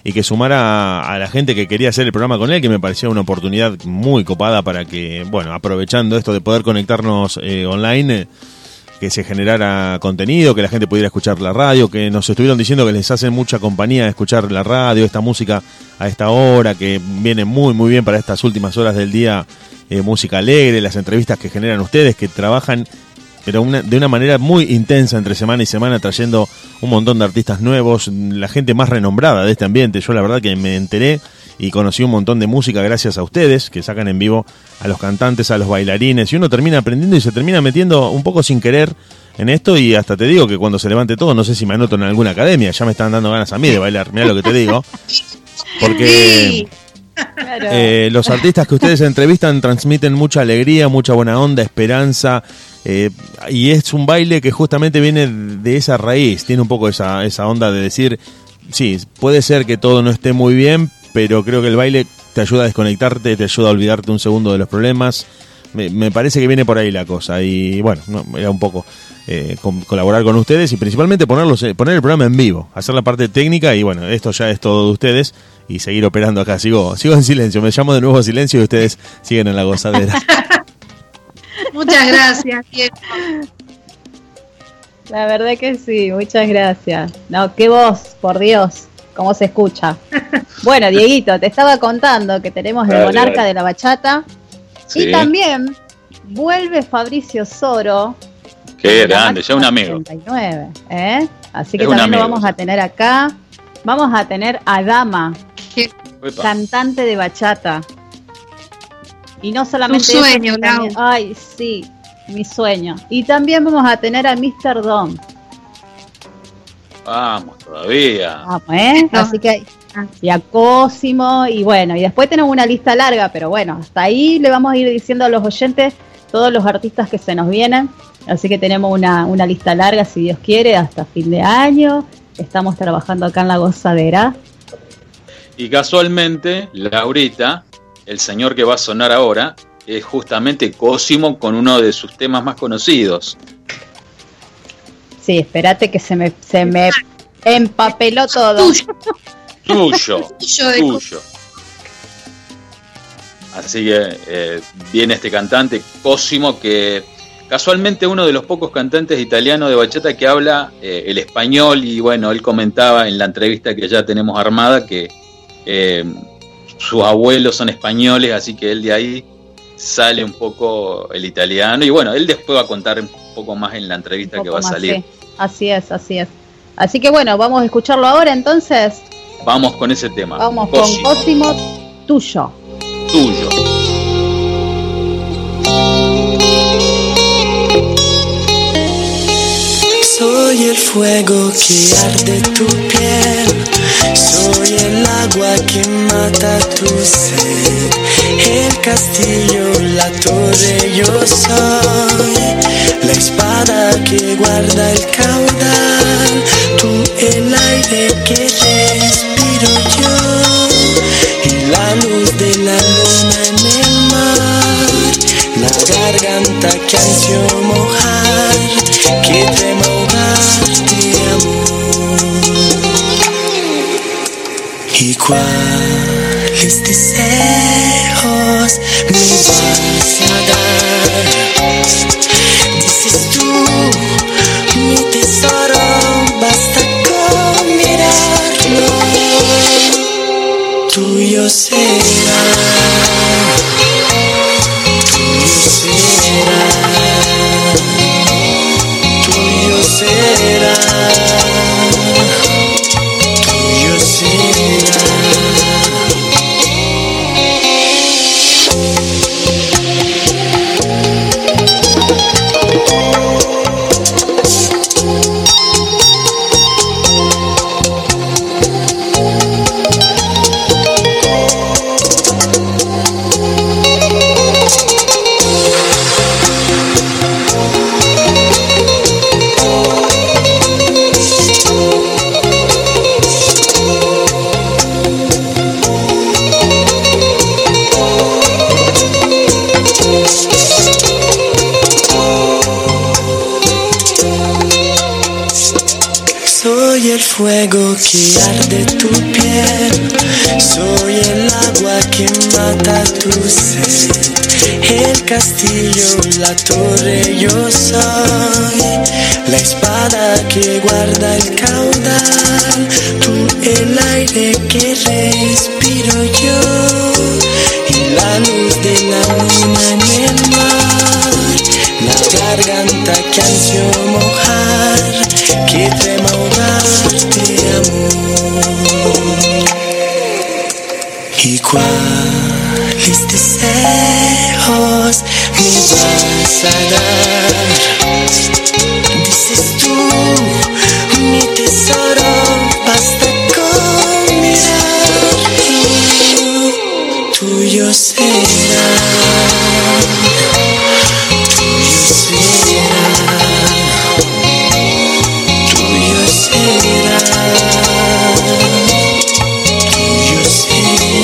y que sumara a, la gente que quería hacer el programa con él, que me parecía una oportunidad muy copada para que, bueno, aprovechando esto de poder conectarnos eh, online, eh, que se generara contenido, que la gente pudiera escuchar la radio, que nos estuvieron diciendo que les hacen mucha compañía escuchar la radio, esta música a esta hora, que viene muy, muy bien para estas últimas horas del día, eh, música alegre, las entrevistas que generan ustedes, que trabajan pero una, de una manera muy intensa entre semana y semana, trayendo un montón de artistas nuevos, la gente más renombrada de este ambiente. Yo la verdad que me enteré y conocí un montón de música gracias a ustedes, que sacan en vivo a los cantantes, a los bailarines, y uno termina aprendiendo y se termina metiendo un poco sin querer en esto y hasta te digo que cuando se levante todo, no sé si me anoto en alguna academia, ya me están dando ganas a mí de bailar, mira lo que te digo. Porque eh, los artistas que ustedes entrevistan transmiten mucha alegría, mucha buena onda, esperanza, eh, y es un baile que justamente viene de esa raíz, tiene un poco esa, esa onda de decir, sí, puede ser que todo no esté muy bien, pero creo que el baile te ayuda a desconectarte, te ayuda a olvidarte un segundo de los problemas. Me, parece que viene por ahí la cosa, y bueno, no, era un poco eh, colaborar con ustedes y principalmente ponerlos, eh, poner el programa en vivo, hacer la parte técnica y bueno, esto ya es todo de ustedes y seguir operando acá. Sigo, sigo en silencio, me llamo de nuevo a silencio y ustedes siguen en la gozadera. Muchas gracias, Diego. La verdad que sí, muchas gracias. No, qué voz, por Dios, cómo se escucha. Bueno, Dieguito, te estaba contando que tenemos el monarca de la bachata Sí. y también vuelve Fabricio Soro. Qué grande, ya un amigo. 89, ¿eh? Así que Es también lo vamos a tener acá. Vamos a tener a Dama, Epa. cantante de bachata. Y no solamente Tu eso, sueño, también- Lau. Ay, sí, mi sueño. Y también vamos a tener a Mr. Don. Vamos, todavía. Vamos, ¿eh? Así que y a Cosimo y bueno, y después tenemos una lista larga, pero bueno, hasta ahí le vamos a ir diciendo a los oyentes todos los artistas que se nos vienen. Así que tenemos una, una lista larga, si Dios quiere, hasta fin de año. Estamos trabajando acá en la gozadera. Y casualmente, Laurita, el señor que va a sonar ahora, es justamente Cosimo con uno de sus temas más conocidos. Sí, espérate que se me, se me empapeló todo. Tuyo. Tuyo tuyo. Así que eh, viene este cantante Cosimo que casualmente uno de los pocos cantantes italianos de bachata que habla eh, el español y bueno, él comentaba en la entrevista que ya tenemos armada que eh, sus abuelos son españoles, así que él de ahí sale un poco el italiano y bueno, él después va a contar un poco más en la entrevista que va a salir. sí. Así es, así es. Así que bueno, vamos a escucharlo ahora entonces. Vamos con ese tema. Vamos Cosimo, con Cosimo tuyo. tuyo. Soy el fuego que arde tu piel, soy el agua que mata tu sed, el castillo, la torre yo soy, la espada que guarda el caudal, tú el aire que respiro yo, y la luz de la luna en el mar, la garganta que ansio mojar, que trema ¿Y cuáles deseos me vas a dar? Dices tú, mi tesoro, basta con mirarlo, tuyo será. Tuyo será, que arde tu piel, soy el agua que mata tu sed, el castillo, la torre yo soy, la espada que guarda el caudal, tú el aire que respiro yo, y la luz de la luna en el mar, la garganta canción mojar. Que cuáles deseos me vas a dar? Dices tú, mi tesoro, basta con mirar. Tuyo será. Tuyo será. Tuyo será. Tuyo será.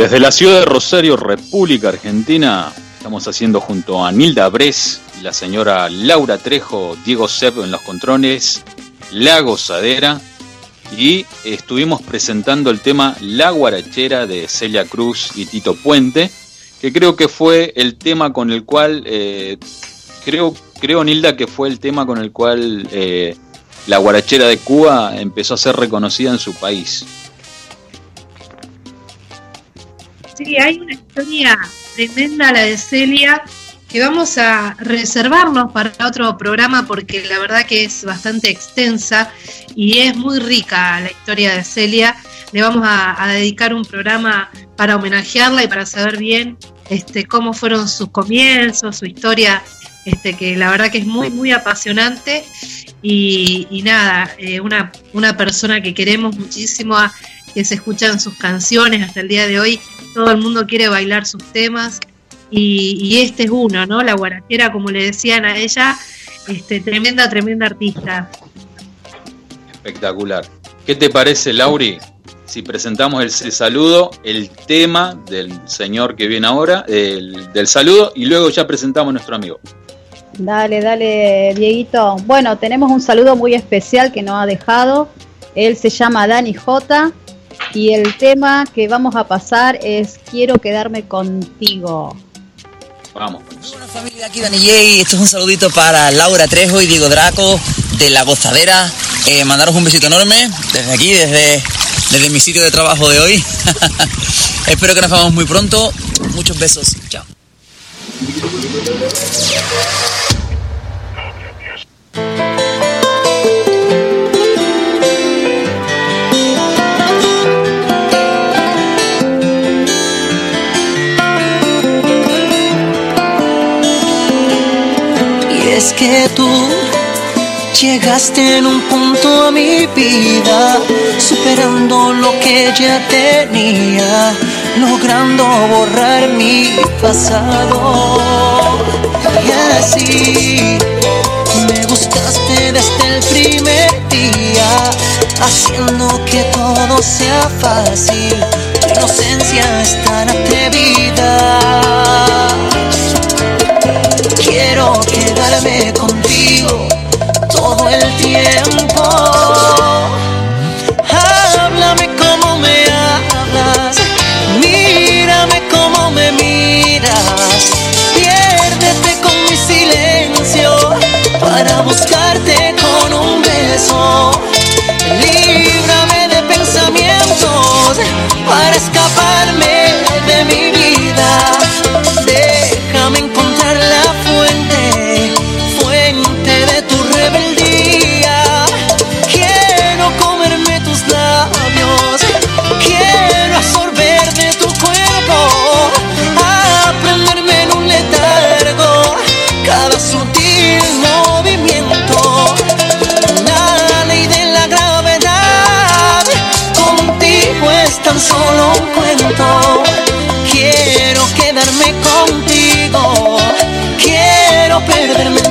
Desde la ciudad de Rosario, República Argentina, estamos haciendo junto a Nilda Bres la señora Laura Trejo, Diego Sepp en los controles, La Gozadera, y estuvimos presentando el tema La Guarachera de Celia Cruz y Tito Puente, que creo que fue el tema con el cual, eh, creo, creo Nilda que fue el tema con el cual eh, la guarachera de Cuba empezó a ser reconocida en su país. Sí, hay una historia tremenda, la de Celia, que vamos a reservarnos para otro programa porque la verdad que es bastante extensa y es muy rica la historia de Celia. Le vamos a, dedicar un programa para homenajearla y para saber bien este, cómo fueron sus comienzos, su historia, este, que la verdad que es muy, muy apasionante. Y, y nada, eh, una, una persona que queremos muchísimo, a- que se escuchan sus canciones hasta el día de hoy, todo el mundo quiere bailar sus temas y, y este es uno, ¿no? La guarachera, como le decían a ella, este, tremenda, tremenda artista. Espectacular. ¿Qué te parece, Lauri? Si presentamos el, el saludo, el tema del señor que viene ahora, el- del saludo, y luego ya presentamos a nuestro amigo. Dale, dale, Dieguito. Bueno, tenemos un saludo muy especial que nos ha dejado Él se llama Dani J. Y el tema que vamos a pasar es Quiero quedarme contigo. Vamos. familia, aquí Dani J. Esto es un saludito para Laura Trejo y Diego Draco de La Gozadera. Eh, mandaros un besito enorme desde aquí, desde, desde mi sitio de trabajo de hoy. Espero que nos veamos muy pronto. Muchos besos. Chao. Es que tú llegaste en un punto a mi vida, superando lo que ya tenía, logrando borrar mi pasado. Y así me gustaste desde el primer día, haciendo que todo sea fácil. Tu inocencia es tan atrevida. Contigo todo el tiempo. Háblame como me hablas, mírame como me miras. Piérdete con mi silencio para buscarte con un beso. Líbrame de pensamientos para escaparme solo un cuento. Quiero quedarme contigo, quiero perderme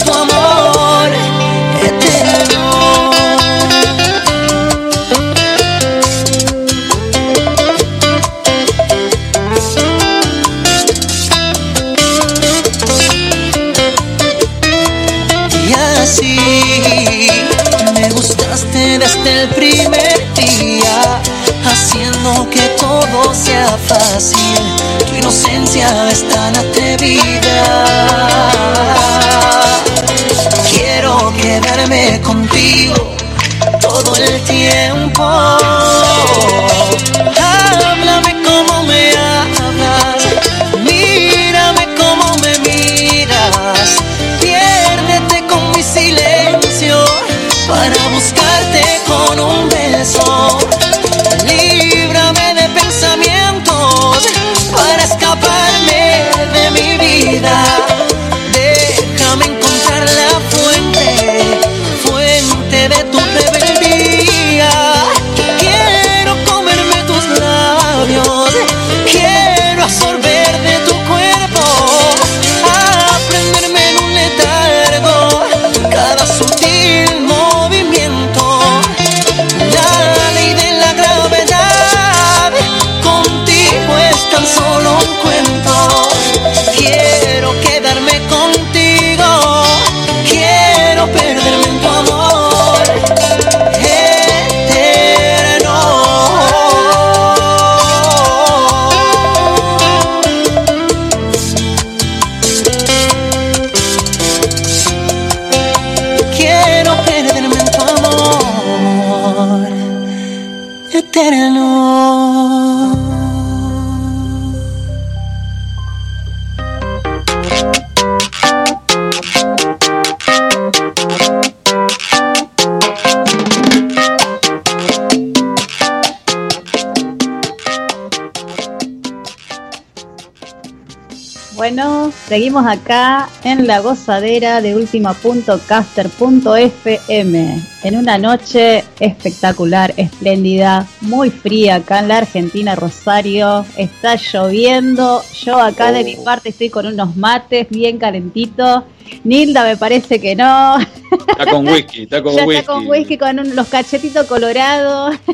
seguimos acá en la gozadera de ultima.caster.fm en una noche espectacular, espléndida, muy fría acá en la Argentina, Rosario. Está lloviendo. Yo acá de mi parte estoy con unos mates bien calentitos. Nilda me parece que no. Está con whisky, está con ya whisky. está con whisky con un- los cachetitos colorados.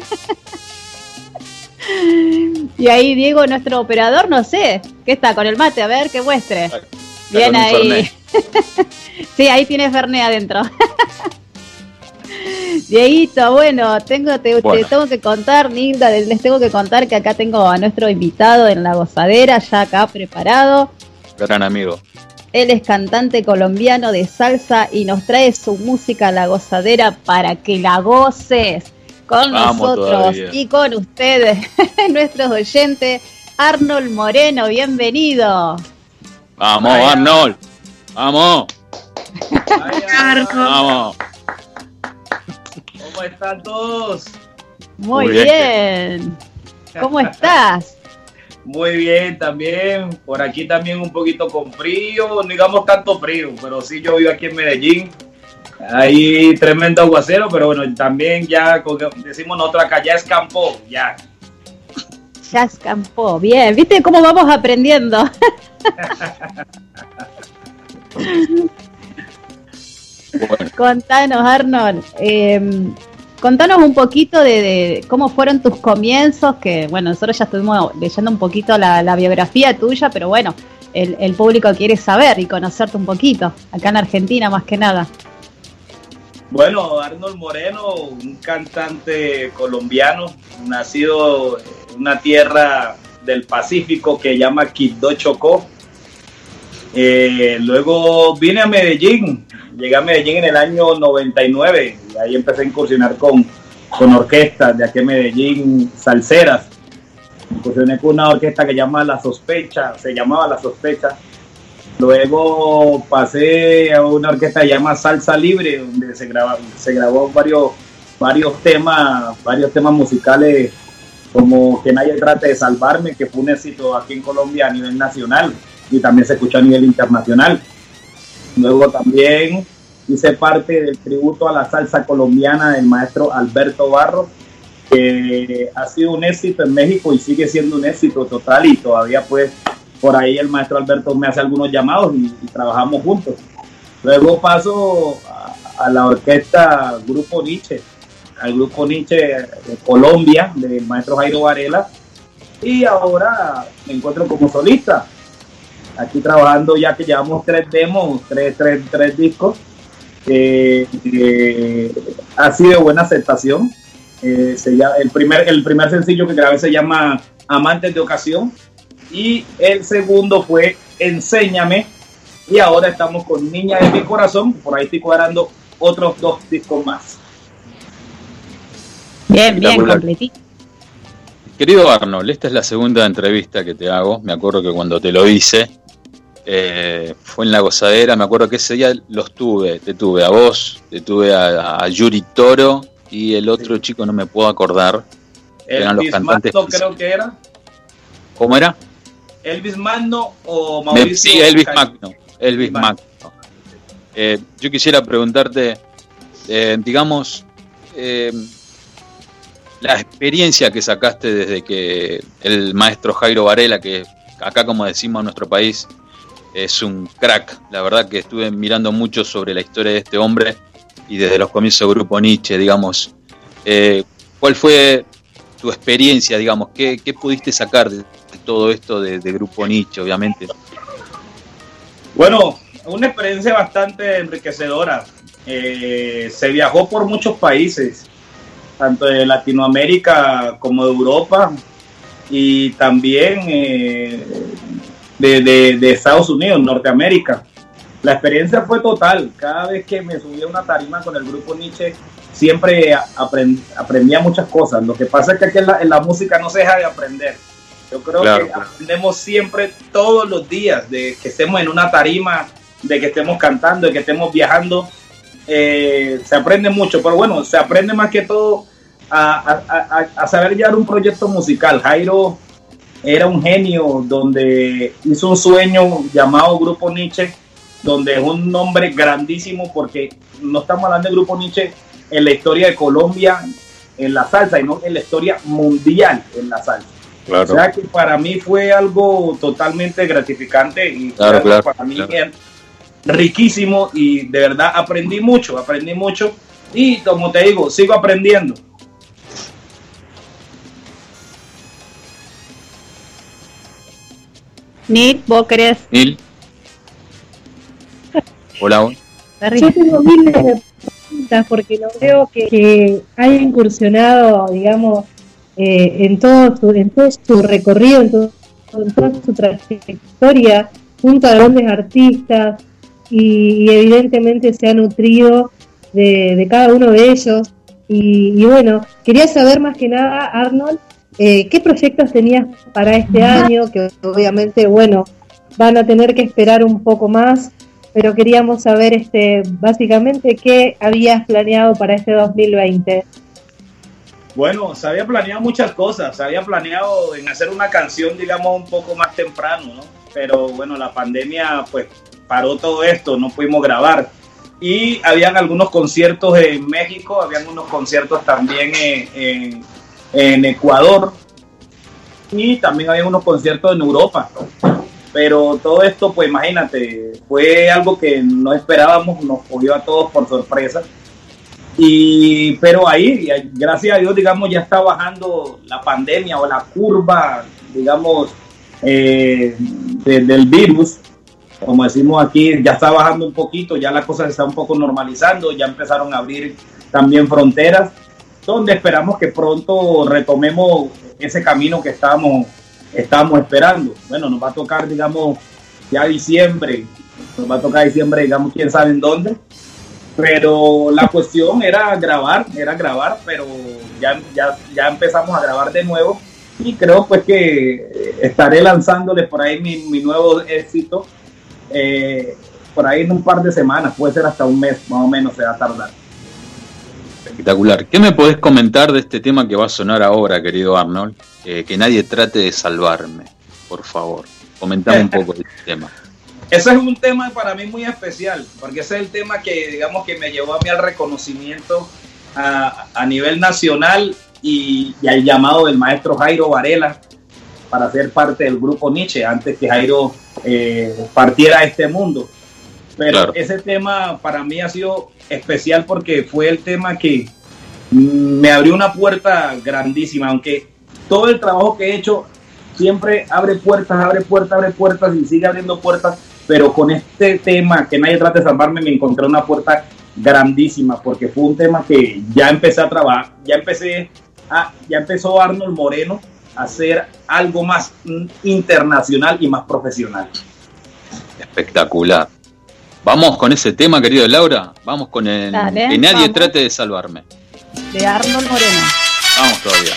y ahí Diego, nuestro operador, no sé, ¿qué está con el mate? A ver, que muestre. Bien ahí. Sí, ahí tiene Fernet adentro. Dieguito, bueno, tengo, te, te tengo que contar, Nilda, les tengo que contar que acá tengo a nuestro invitado en la gozadera, ya acá preparado. Gran amigo. Él es cantante colombiano de salsa y nos trae su música a la gozadera para que la goces con Vamos nosotros todavía. y con ustedes, nuestros oyentes. Arnold Moreno, bienvenido. Vamos, Vaya. Arnold. Vamos. Vamos. ¿Cómo están todos? Muy, Muy bien. bien. ¿Cómo estás? Muy bien, también. Por aquí también un poquito con frío, no digamos tanto frío, pero sí yo vivo aquí en Medellín. Hay tremendo aguacero, pero bueno, también ya decimos nosotros acá, ya escampó, ya. Ya escampó. Bien, ¿viste cómo vamos aprendiendo? Contanos, Arnold. eh, contanos un poquito de, de cómo fueron tus comienzos, que bueno, nosotros ya estuvimos leyendo un poquito la, la biografía tuya, pero bueno, el, el público quiere saber y conocerte un poquito, acá en Argentina más que nada. Bueno, Arnold Moreno, un cantante colombiano, nacido en una tierra del Pacífico que llama Quibdó Chocó. Eh, luego vine a Medellín, llegué a Medellín en el año 99 y ahí empecé a incursionar con, con orquestas de aquí en Medellín, salseras. Incursioné con una orquesta que llama La Sospecha, se llamaba La Sospecha. Luego pasé a una orquesta que se llama Salsa Libre, donde se, grabó varios, varios temas, varios temas musicales como Que nadie trate de salvarme, que fue un éxito aquí en Colombia a nivel nacional y también se escuchó a nivel internacional. Luego también hice parte del tributo a la salsa colombiana del maestro Alberto Barro, que ha sido un éxito en México y sigue siendo un éxito total y todavía pues por ahí el maestro Alberto me hace algunos llamados y, y trabajamos juntos. Luego paso a, a la orquesta Grupo Nietzsche, al Grupo Nietzsche de Colombia, del maestro Jairo Varela, y ahora me encuentro como solista. Aquí trabajando ya que llevamos tres demos, tres, tres, tres discos. eh, eh, ha sido buena aceptación. Eh, se llama- el, primer, el primer sencillo que grabé se llama Amantes de Ocasión y el segundo fue Enséñame y ahora estamos con Niña de mi Corazón, por ahí estoy cuadrando otros dos discos más. Bien, bien, completito. Querido Arnold, esta es la segunda entrevista que te hago. Me acuerdo que cuando te lo hice eh, fue en la gozadera. Me acuerdo que ese día los tuve. Te tuve a vos, te tuve a, a Yuri Toro y el otro chico no me puedo acordar. Eran los cantantes. Creo que era. ¿Cómo era? Elvis Magno o Mauricio. sí, Elvis Magno. Elvis Magno. Eh, yo quisiera preguntarte, eh, digamos, eh, la experiencia que sacaste desde que el maestro Jairo Varela, que acá como decimos en nuestro país, es un crack. La verdad que estuve mirando mucho sobre la historia de este hombre y desde los comienzos del grupo Nietzsche, digamos. ¿Cuál fue tu experiencia, digamos? ¿Qué, qué pudiste sacar de, de todo esto de, grupo Nietzsche, obviamente? Bueno, una experiencia bastante enriquecedora. Eh, se viajó por muchos países, tanto de Latinoamérica como de Europa y también eh, de, Estados Unidos, Norteamérica. La experiencia fue total. Cada vez que me subía a una tarima con el grupo Nietzsche, siempre aprend- aprendía muchas cosas. Lo que pasa es que aquí en la música no se deja de aprender. Yo creo Claro, que claro. aprendemos siempre todos los días, de que estemos en una tarima, de que estemos cantando, de que estemos viajando. Eh, se aprende mucho, pero bueno, se aprende más que todo a, a- a- a saber llevar un proyecto musical. Jairo era un genio donde hizo un sueño llamado Grupo Nietzsche, donde es un nombre grandísimo porque no estamos hablando de Grupo Nietzsche en la historia de Colombia en la salsa, sino en la historia mundial en la salsa. Claro. O sea que para mí fue algo totalmente gratificante y Claro, claro, para mí claro. riquísimo y de verdad aprendí mucho, aprendí mucho y como te digo, sigo aprendiendo. Nick, ¿vos querés? Nil. Hola. Yo tengo miles de artistas, porque lo veo que, que ha incursionado, digamos, eh, en, todo su, en todo su recorrido, en, todo- en toda su trayectoria, junto a grandes artistas, y, y evidentemente se ha nutrido de, de cada uno de ellos. Y, y bueno, quería saber más que nada, Arnold, eh, ¿qué proyectos tenías para este año? Que obviamente, bueno, van a tener que esperar un poco más, pero queríamos saber este básicamente qué habías planeado para este 2020. Bueno, se había planeado muchas cosas. Se había planeado en hacer una canción, digamos, un poco más temprano, ¿no? Pero bueno, la pandemia, pues, paró todo esto, no pudimos grabar. Y habían algunos conciertos en México, habían unos conciertos también en, Ecuador y también había unos conciertos en Europa. Pero todo esto, pues imagínate, fue algo que no esperábamos, nos cogió a todos por sorpresa. Y, pero ahí, gracias a Dios, digamos, ya está bajando la pandemia o la curva, digamos, eh, de- del virus. Como decimos aquí, ya está bajando un poquito, ya la cosa se un poco normalizando, ya empezaron a abrir también fronteras, donde esperamos que pronto retomemos ese camino que estábamos, estábamos esperando. Bueno, nos va a tocar, digamos, ya diciembre, nos va a tocar diciembre, digamos, quién sabe en dónde, pero la cuestión era grabar, era grabar, pero ya, ya, ya empezamos a grabar de nuevo y creo pues que estaré lanzándoles por ahí mi, mi nuevo éxito eh, por ahí en un par de semanas, puede ser hasta un mes más o menos se va a tardar. Espectacular. ¿Qué me podés comentar de este tema que va a sonar ahora, querido Arnold? Eh, que nadie trate de salvarme, por favor. Comentame un poco de este tema. Ese es un tema para mí muy especial, porque ese es el tema que, digamos, que me llevó a mí al reconocimiento a, a nivel nacional y, y al llamado del maestro Jairo Varela para ser parte del grupo Nietzsche antes que Jairo eh, partiera a este mundo. Pero Claro. ese tema para mí ha sido especial porque fue el tema que me abrió una puerta grandísima, aunque todo el trabajo que he hecho siempre abre puertas, abre puertas, abre puertas y sigue abriendo puertas, pero con este tema que nadie trate de salvarme me encontré una puerta grandísima porque fue un tema que ya empecé a trabajar, ya empecé a, ya empezó Arnold Moreno a hacer algo más internacional y más profesional. Espectacular. Vamos con ese tema, querido Laura. Vamos con el Dale, que nadie vamos. trate de salvarme. De Arnold Moreno. Vamos todavía.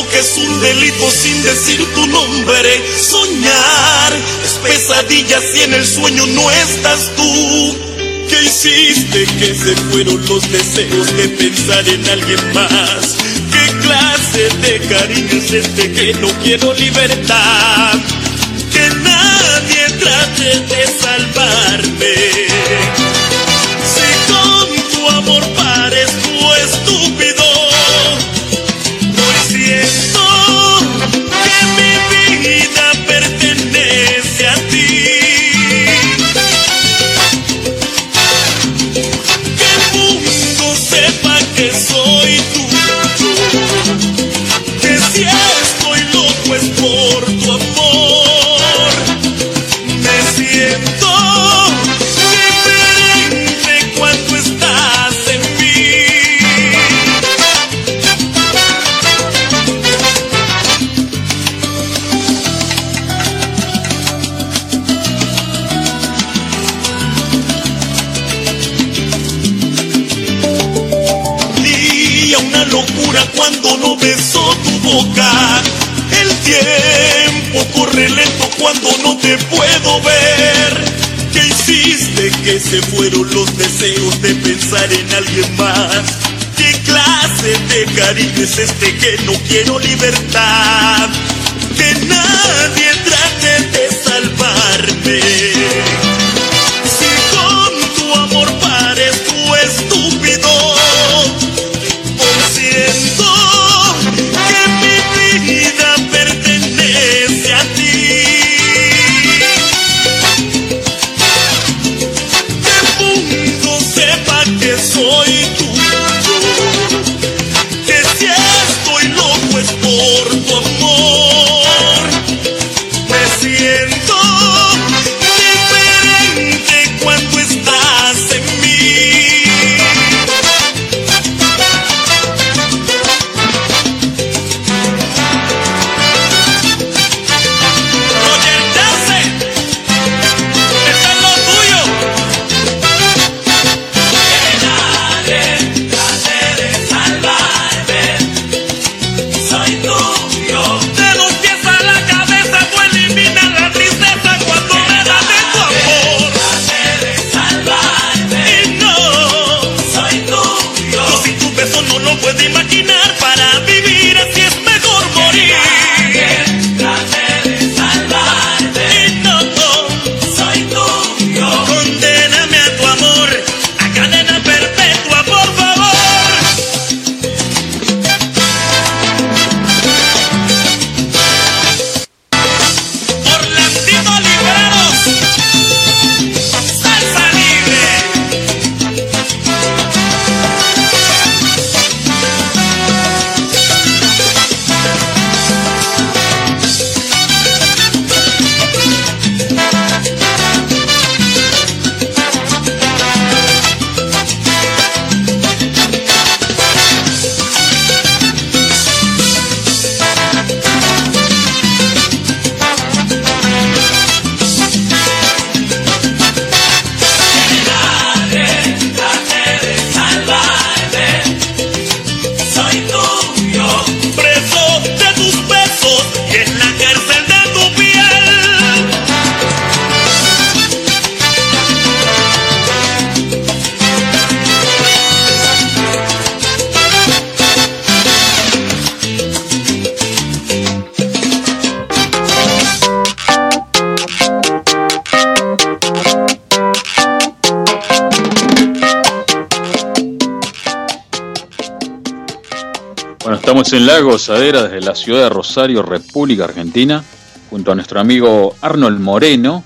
Boca es un delito sin decir tu nombre. Soñar es pesadilla si en el sueño no estás tú. ¿Qué hiciste que se fueron los deseos de pensar en alguien más? ¿Qué clase de cariño es este que no quiero libertad? Que nadie trate de salvarme. Que soy tuyo. Que si se fueron los deseos de pensar en alguien más? ¿Qué clase de cariño es este que no quiero libertad? Que nadie trate de salvarme. En La Gozadera desde la ciudad de Rosario, República Argentina, junto a nuestro amigo Arnold Moreno.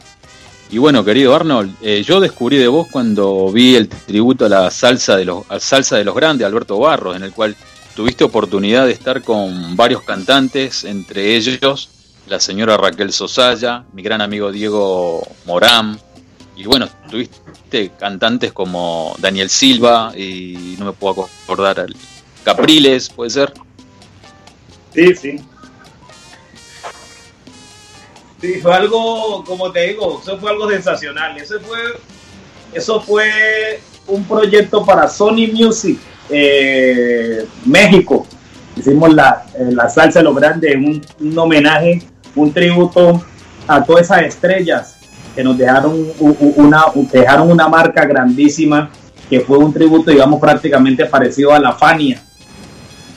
Y bueno, querido Arnold, eh, yo descubrí de vos cuando vi el tributo a la salsa de los, salsa de los grandes, Alberto Barros, en el cual tuviste oportunidad de estar con varios cantantes, entre ellos la señora Raquel Sosaya, mi gran amigo Diego Morán, y bueno, tuviste cantantes como Daniel Silva, y no me puedo acordar, Capriles, puede ser. Sí, sí. Sí, fue algo, como te digo, eso fue algo sensacional. Eso fue, eso fue un proyecto para Sony Music eh, México. Hicimos la, eh, la salsa de los grandes, un, un homenaje, un tributo a todas esas estrellas que nos dejaron una, dejaron una marca grandísima, que fue un tributo, digamos, prácticamente parecido a la Fania,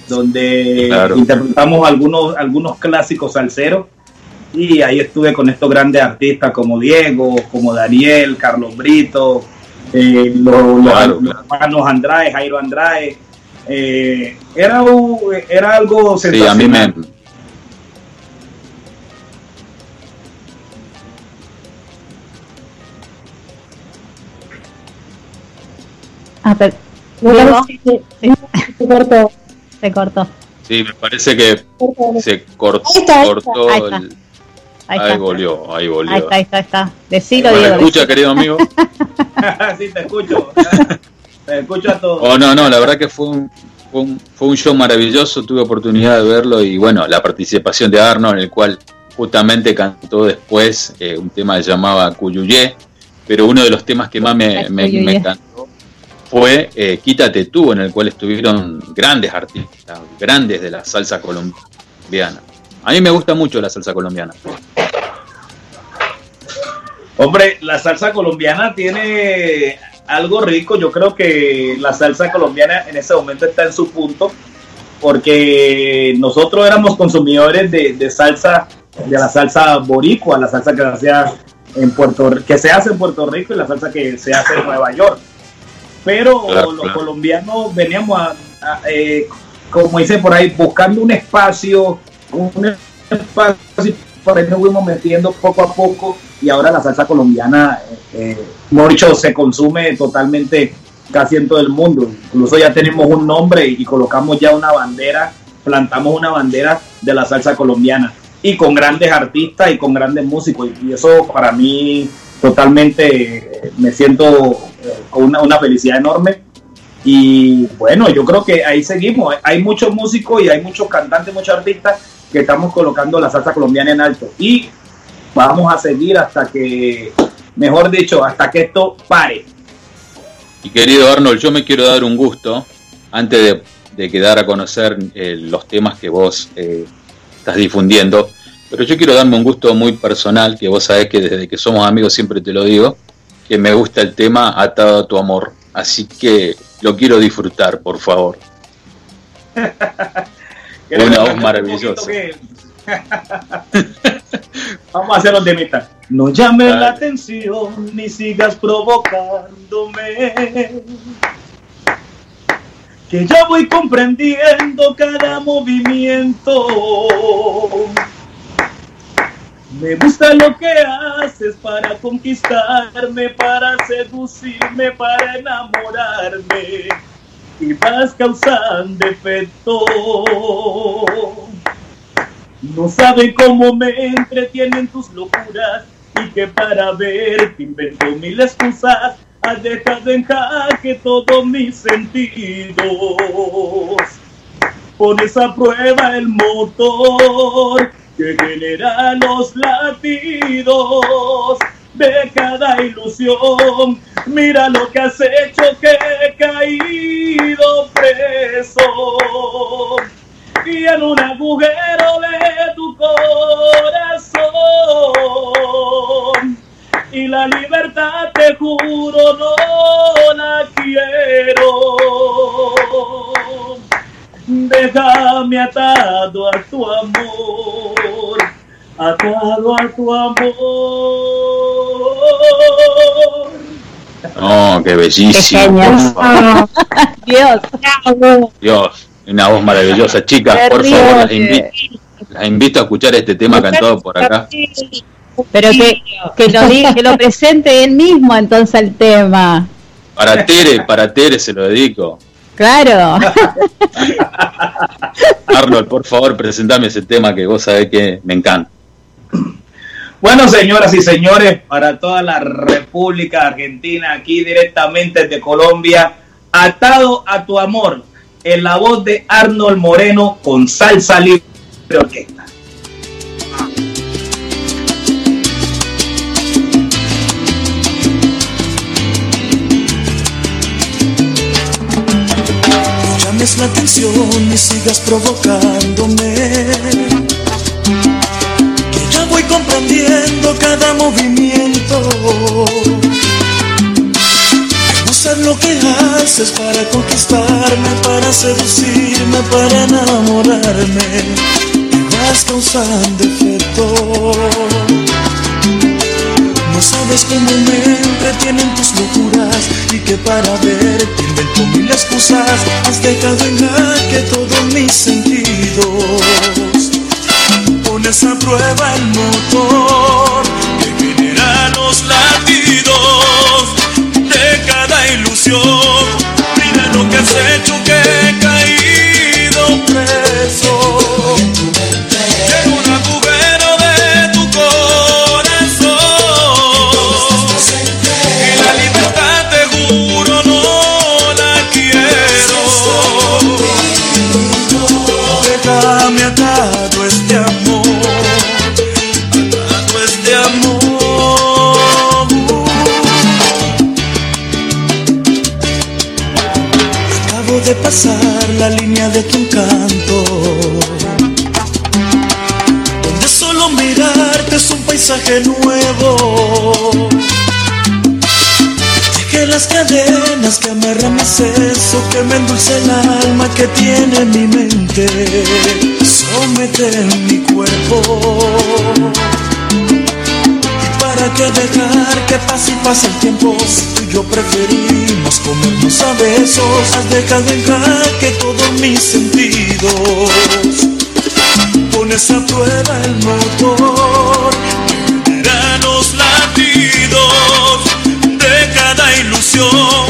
donde Claro. interpretamos algunos, algunos clásicos salseros y ahí estuve con estos grandes artistas como Diego, como Daniel, Carlos Brito, eh, los, los- Claro, los hermanos Andrade, Jairo Andrade. Eh, era, un- era algo Sí, a sensacional. mí me, Ah, pero- Diego. Se cortó. Se cortó. sí, me parece que se cortó, Ahí está, ahí cortó está, ahí está. el- Ahí volvió, ahí volvió. Ahí está, ahí está, ahí está. Decilo, ¿me Diego. escucha, decilo. querido amigo? sí, te escucho. te escucho a todos. Oh, no, no, la verdad que fue un, fue un, fue un show maravilloso, tuve oportunidad de verlo y bueno, la participación de Arnold, en el cual justamente cantó después eh, un tema que se llamaba Cuyuyé, pero uno de los temas que más me, me, me encantó fue eh, Quítate tú, en el cual estuvieron grandes artistas, grandes de la salsa colombiana. A mí me gusta mucho la salsa colombiana. Hombre, la salsa colombiana tiene algo rico. Yo creo que la salsa colombiana en ese momento está en su punto, porque nosotros éramos consumidores de, de salsa, de la salsa boricua, la salsa que se en Puerto, que se hace en Puerto Rico y la salsa que se hace en Nueva York. Pero Claro, los claro. colombianos veníamos a, a, eh, como dice por ahí, buscando un espacio, un espacio por ahí nos fuimos metiendo poco a poco y ahora la salsa colombiana, eh, eh, se consume totalmente casi en todo el mundo. Incluso ya tenemos un nombre y colocamos ya una bandera, plantamos una bandera de la salsa colombiana y con grandes artistas y con grandes músicos y eso para mí totalmente me siento eh, con una, una felicidad enorme y bueno, yo creo que ahí seguimos. Hay muchos músicos y hay muchos cantantes, muchos artistas que estamos colocando la salsa colombiana en alto. Y vamos a seguir hasta que, mejor dicho, hasta que esto pare. Y querido Arnold, yo me quiero dar un gusto antes de, de quedar a conocer eh, los temas que vos eh, estás difundiendo, pero yo quiero darme un gusto muy personal, que vos sabés que desde que somos amigos siempre te lo digo, que me gusta el tema Atado a tu amor, así que lo quiero disfrutar, por favor. Una voz maravillosa. Vamos a hacerlo de mitad. No llames la atención ni sigas provocándome. Que ya voy comprendiendo cada movimiento. Me gusta lo que haces para conquistarme, para seducirme, para enamorarme. Y vas causando efecto. No saben cómo me entretienen tus locuras y que para verte invento mil excusas. Has dejado en jaque todos mis sentidos. Pones a prueba el motor que genera los latidos de cada ilusión. Mira lo que has hecho que he caído preso y en un agujero de tu corazón. Y la libertad, te juro, no la quiero. Déjame atado a tu amor, atado a tu amor. No, qué bellísimo. por favor. Dios. Dios, una voz maravillosa. Chicas, por favor, las invito, las invito a escuchar este tema cantado por acá. Pero que, que, lo diga, que lo presente él mismo entonces el tema. Para Tere, para Tere se lo dedico. Claro. Arnold, por favor, presentame ese tema que vos sabés que me encanta. Bueno, señoras y señores, para toda la República Argentina, aquí directamente desde Colombia, atado a tu amor, en la voz de Arnold Moreno con salsa libre orquesta. Llames la atención ni sigas provocándome. Que ya voy comprendiendo cada movimiento. No sabes lo que haces para conquistarme, para seducirme, para enamorarme. Y vas causando efecto. No sabes cómo me entretienen tus locuras y que para verte invento mil excusas. Has dejado en jaque todos mis sentidos. Pones a prueba el motor que genera los latidos de cada ilusión. Mira lo que has hecho que he caído preso. De pasar la línea de tu encanto. Donde solo mirarte es un paisaje nuevo. Dejé las cadenas que amarran mi seso, que me endulce el alma que tiene mi mente. Somete en mi cuerpo. ¿Y para qué dejar que pase y pase el tiempo? Yo preferimos comernos a besos, has dejado en jaque todos mis sentidos. Pones a prueba el motor, genera los latidos de cada ilusión.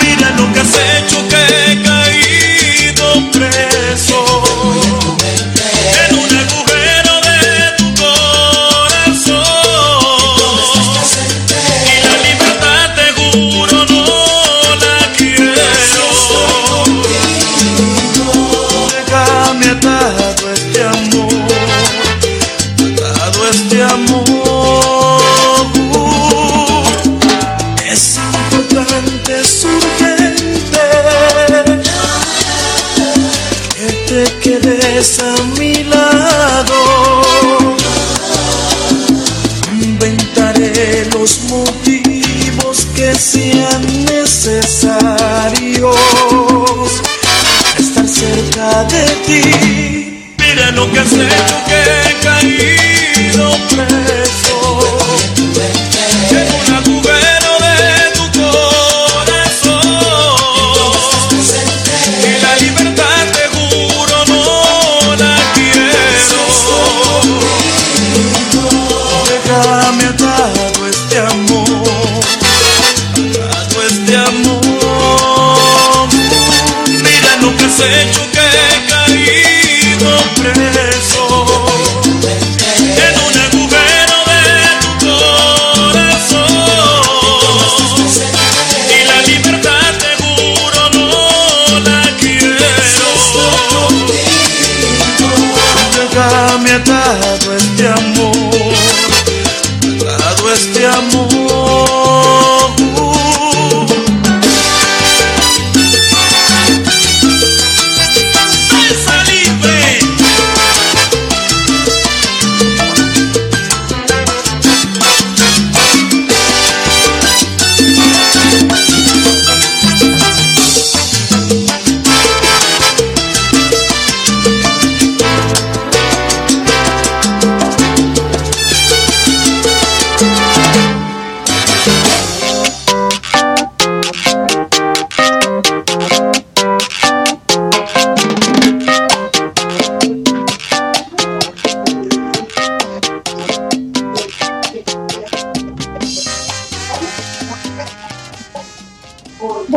Mira lo que has hecho que he caído preso. En un ti.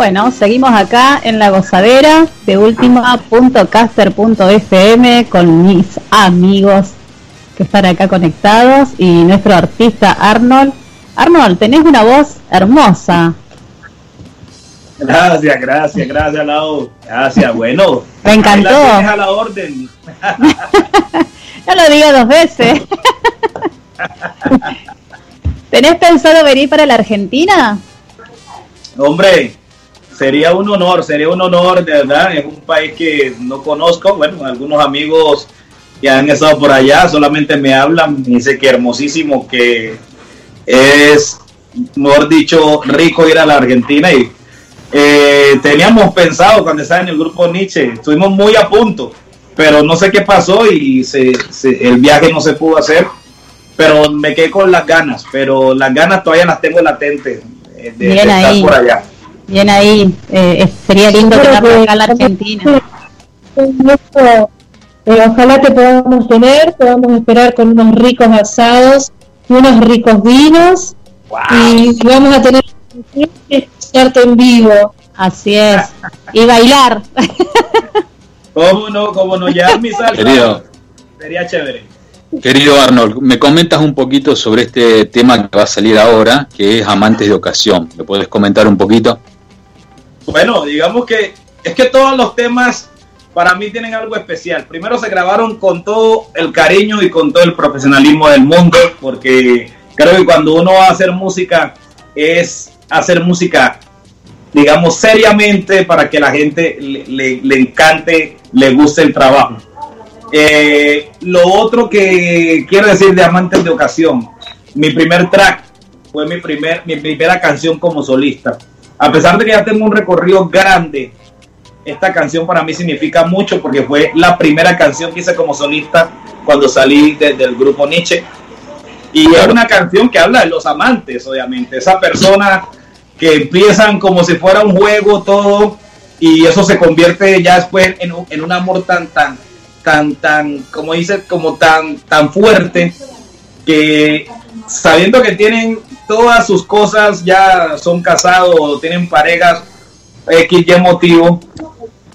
Bueno, seguimos acá en la gozadera de última.caster.fm con mis amigos que están acá conectados y nuestro artista Arnold. Arnold, tenés una voz hermosa. Gracias, gracias, gracias, Lau. Gracias, bueno. Me encantó. La a la orden. No lo digo dos veces. ¿Tenés pensado venir para la Argentina? Hombre, sería un honor, sería un honor, de verdad. Es un país que no conozco. Bueno, algunos amigos que han estado por allá solamente me hablan. Dice que hermosísimo, que es, mejor dicho, rico ir a la Argentina. Y eh, teníamos pensado cuando estaba en el grupo Nietzsche, estuvimos muy a punto, pero no sé qué pasó y se, se- el viaje no se pudo hacer. Pero me quedé con las ganas, pero las ganas todavía las tengo latentes eh, de, de estar ahí. por allá. Bien ahí. eh, sería lindo tenerlo que- acá en la Argentina. Eh, ojalá que podamos tener, podamos esperar con unos ricos asados y unos ricos vinos y vamos a tener que escucharte en vivo. Así es. Y bailar. ¿Cómo no? ¿Cómo no? Ya mi salsa Querido. sería chévere. Querido Arnold, me comentas un poquito sobre este tema que va a salir ahora, que es Amantes de Ocasión. ¿Me puedes comentar un poquito? Bueno, digamos que es que todos los temas para mí tienen algo especial. Primero se grabaron con todo el cariño y con todo el profesionalismo del mundo, porque creo que cuando uno va a hacer música es hacer música, digamos, seriamente para que la gente le, le- le encante, le guste el trabajo. Eh, lo otro que quiero decir de Amantes de Ocasión, mi primer track fue mi, primer, mi primera canción como solista. A pesar de que ya tengo un recorrido grande, esta canción para mí significa mucho porque fue la primera canción que hice como solista cuando salí de- del grupo Nietzsche. Y es una canción que habla de los amantes, obviamente. Esa persona que empiezan como si fuera un juego todo y eso se convierte ya después en un, en un amor tan, tan, tan, tan, como dice, como tan, tan fuerte que sabiendo que tienen todas sus cosas, ya son casados o tienen parejas X motivo,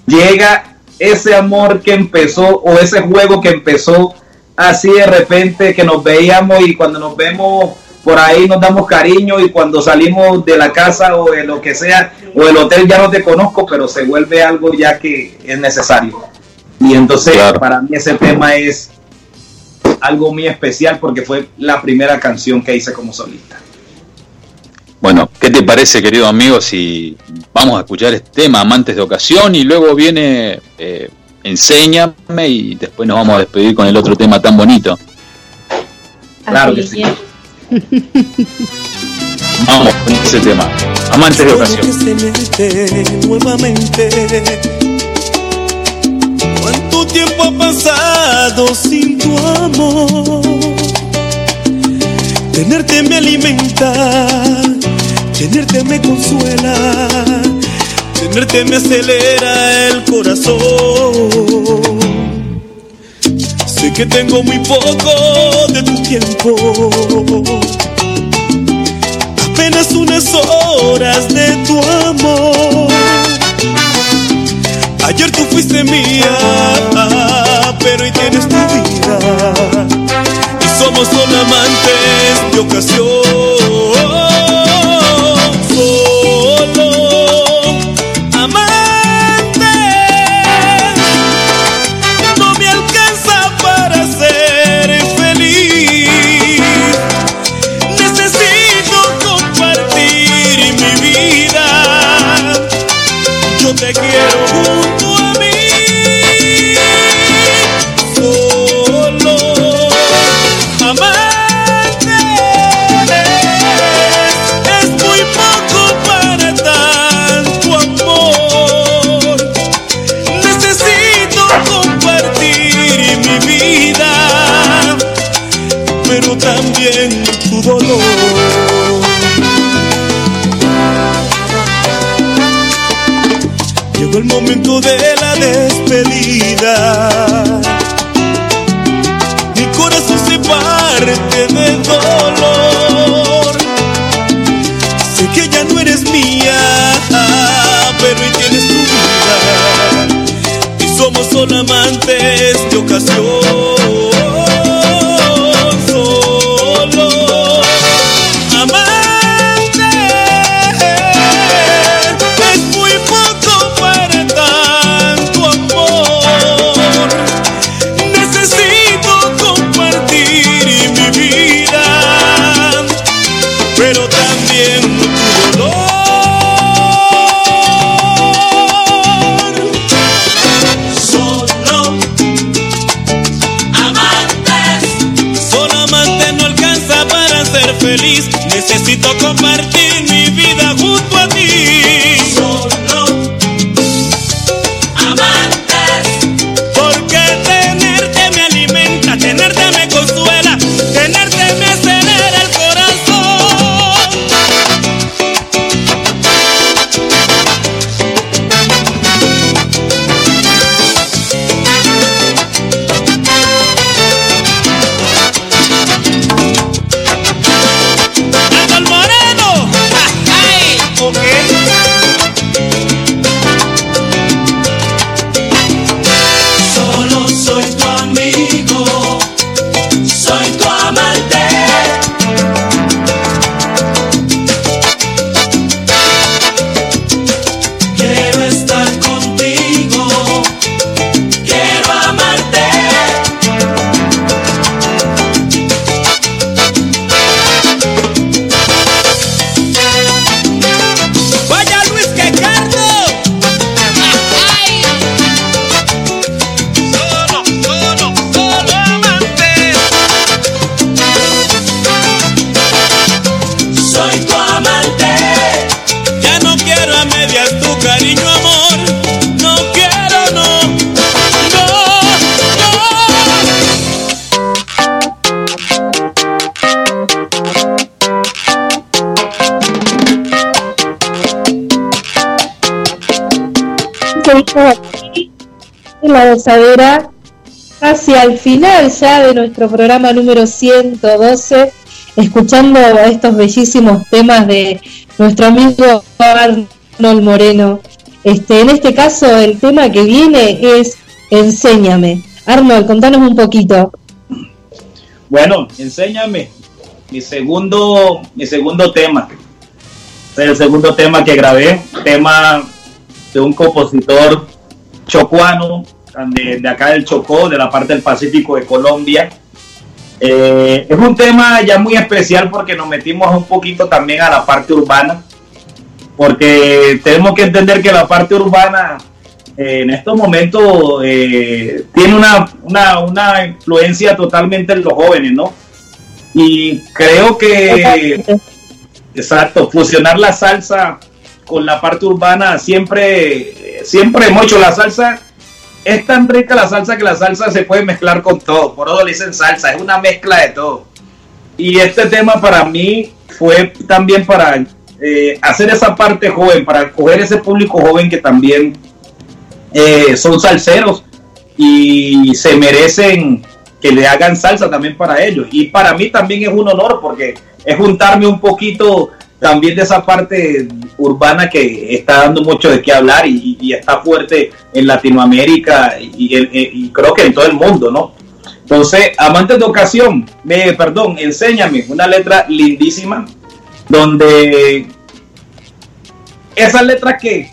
llega ese amor que empezó o ese juego que empezó así de repente que nos veíamos y cuando nos vemos por ahí nos damos cariño y cuando salimos de la casa o de lo que sea o del hotel ya no te conozco pero se vuelve algo ya que es necesario. Y entonces para mí ese tema es algo muy especial porque fue la primera canción que hice como solista Bueno, ¿qué te parece, querido amigo, si vamos a escuchar este tema, Amantes de Ocasión, y luego viene eh, Enséñame y después nos vamos a despedir con el otro tema tan bonito? Claro que sí. Vamos con ese tema, Amantes de Ocasión. nuevamente. Tiempo ha pasado sin tu amor. Tenerte me alimenta, tenerte me consuela, tenerte me acelera el corazón. Sé que tengo muy poco de tu tiempo, apenas unas horas de tu amor. Ayer tú fuiste mía, pero hoy tienes tu vida. Y somos solo amantes de ocasión. El momento de la despedida. Mi corazón se parte de dolor. Sé que ya no eres mía, pero hoy tienes tu vida. Y somos solo amantes de ocasión. Ser feliz. Necesito compartir mi vida junto a ti. La gozadera hacia el final ya de nuestro programa número 112, escuchando estos bellísimos temas de nuestro amigo Arnold Moreno. Este, en este caso, el tema que viene es Enséñame. Arnold, contanos un poquito. Bueno, enséñame. Mi segundo, mi segundo tema. El segundo tema que grabé, tema de un compositor chocuano, de, de acá del Chocó, de la parte del Pacífico de Colombia. Eh, es un tema ya muy especial porque nos metimos un poquito también a la parte urbana, porque tenemos que entender que la parte urbana eh, en estos momentos eh, tiene una, una, una influencia totalmente en los jóvenes, ¿no? Y creo que, exacto, fusionar la salsa con la parte urbana siempre, siempre hemos hecho la salsa es tan rica la salsa que la salsa se puede mezclar con todo. Por eso le dicen salsa, es una mezcla de todo. Y este tema para mí fue también para eh, hacer esa parte joven, para coger ese público joven que también eh, son salseros y se merecen que le hagan salsa también para ellos. Y para mí también es un honor porque es juntarme un poquito también de esa parte urbana que está dando mucho de qué hablar y, está fuerte en Latinoamérica y, y- creo que en todo el mundo, ¿no? Entonces, amantes de ocasión, me, perdón, enséñame una letra lindísima donde esas letras que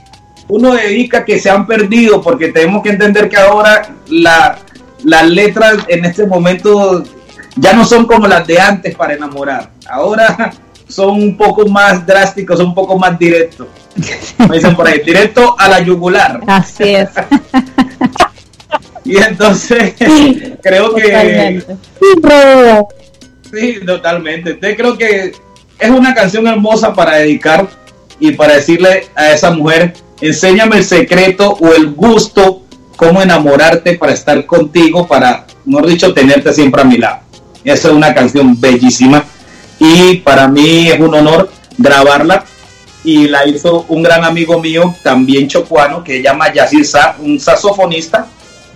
uno dedica que se han perdido porque tenemos que entender que ahora la, las letras en este momento ya no son como las de antes para enamorar. Ahora son un poco más drásticos, son un poco más directos. Me dicen por ahí, directo a la yugular. Así es. Y entonces creo que Totalmente. Sí, totalmente. Entonces creo que es una canción hermosa para dedicar y para decirle a esa mujer, enséñame el secreto o el gusto, cómo enamorarte para estar contigo, para, mejor dicho, tenerte siempre a mi lado. Esa es una canción bellísima y para mí es un honor grabarla y la hizo un gran amigo mío, también chocuano, que se llama Yacir Sa, un saxofonista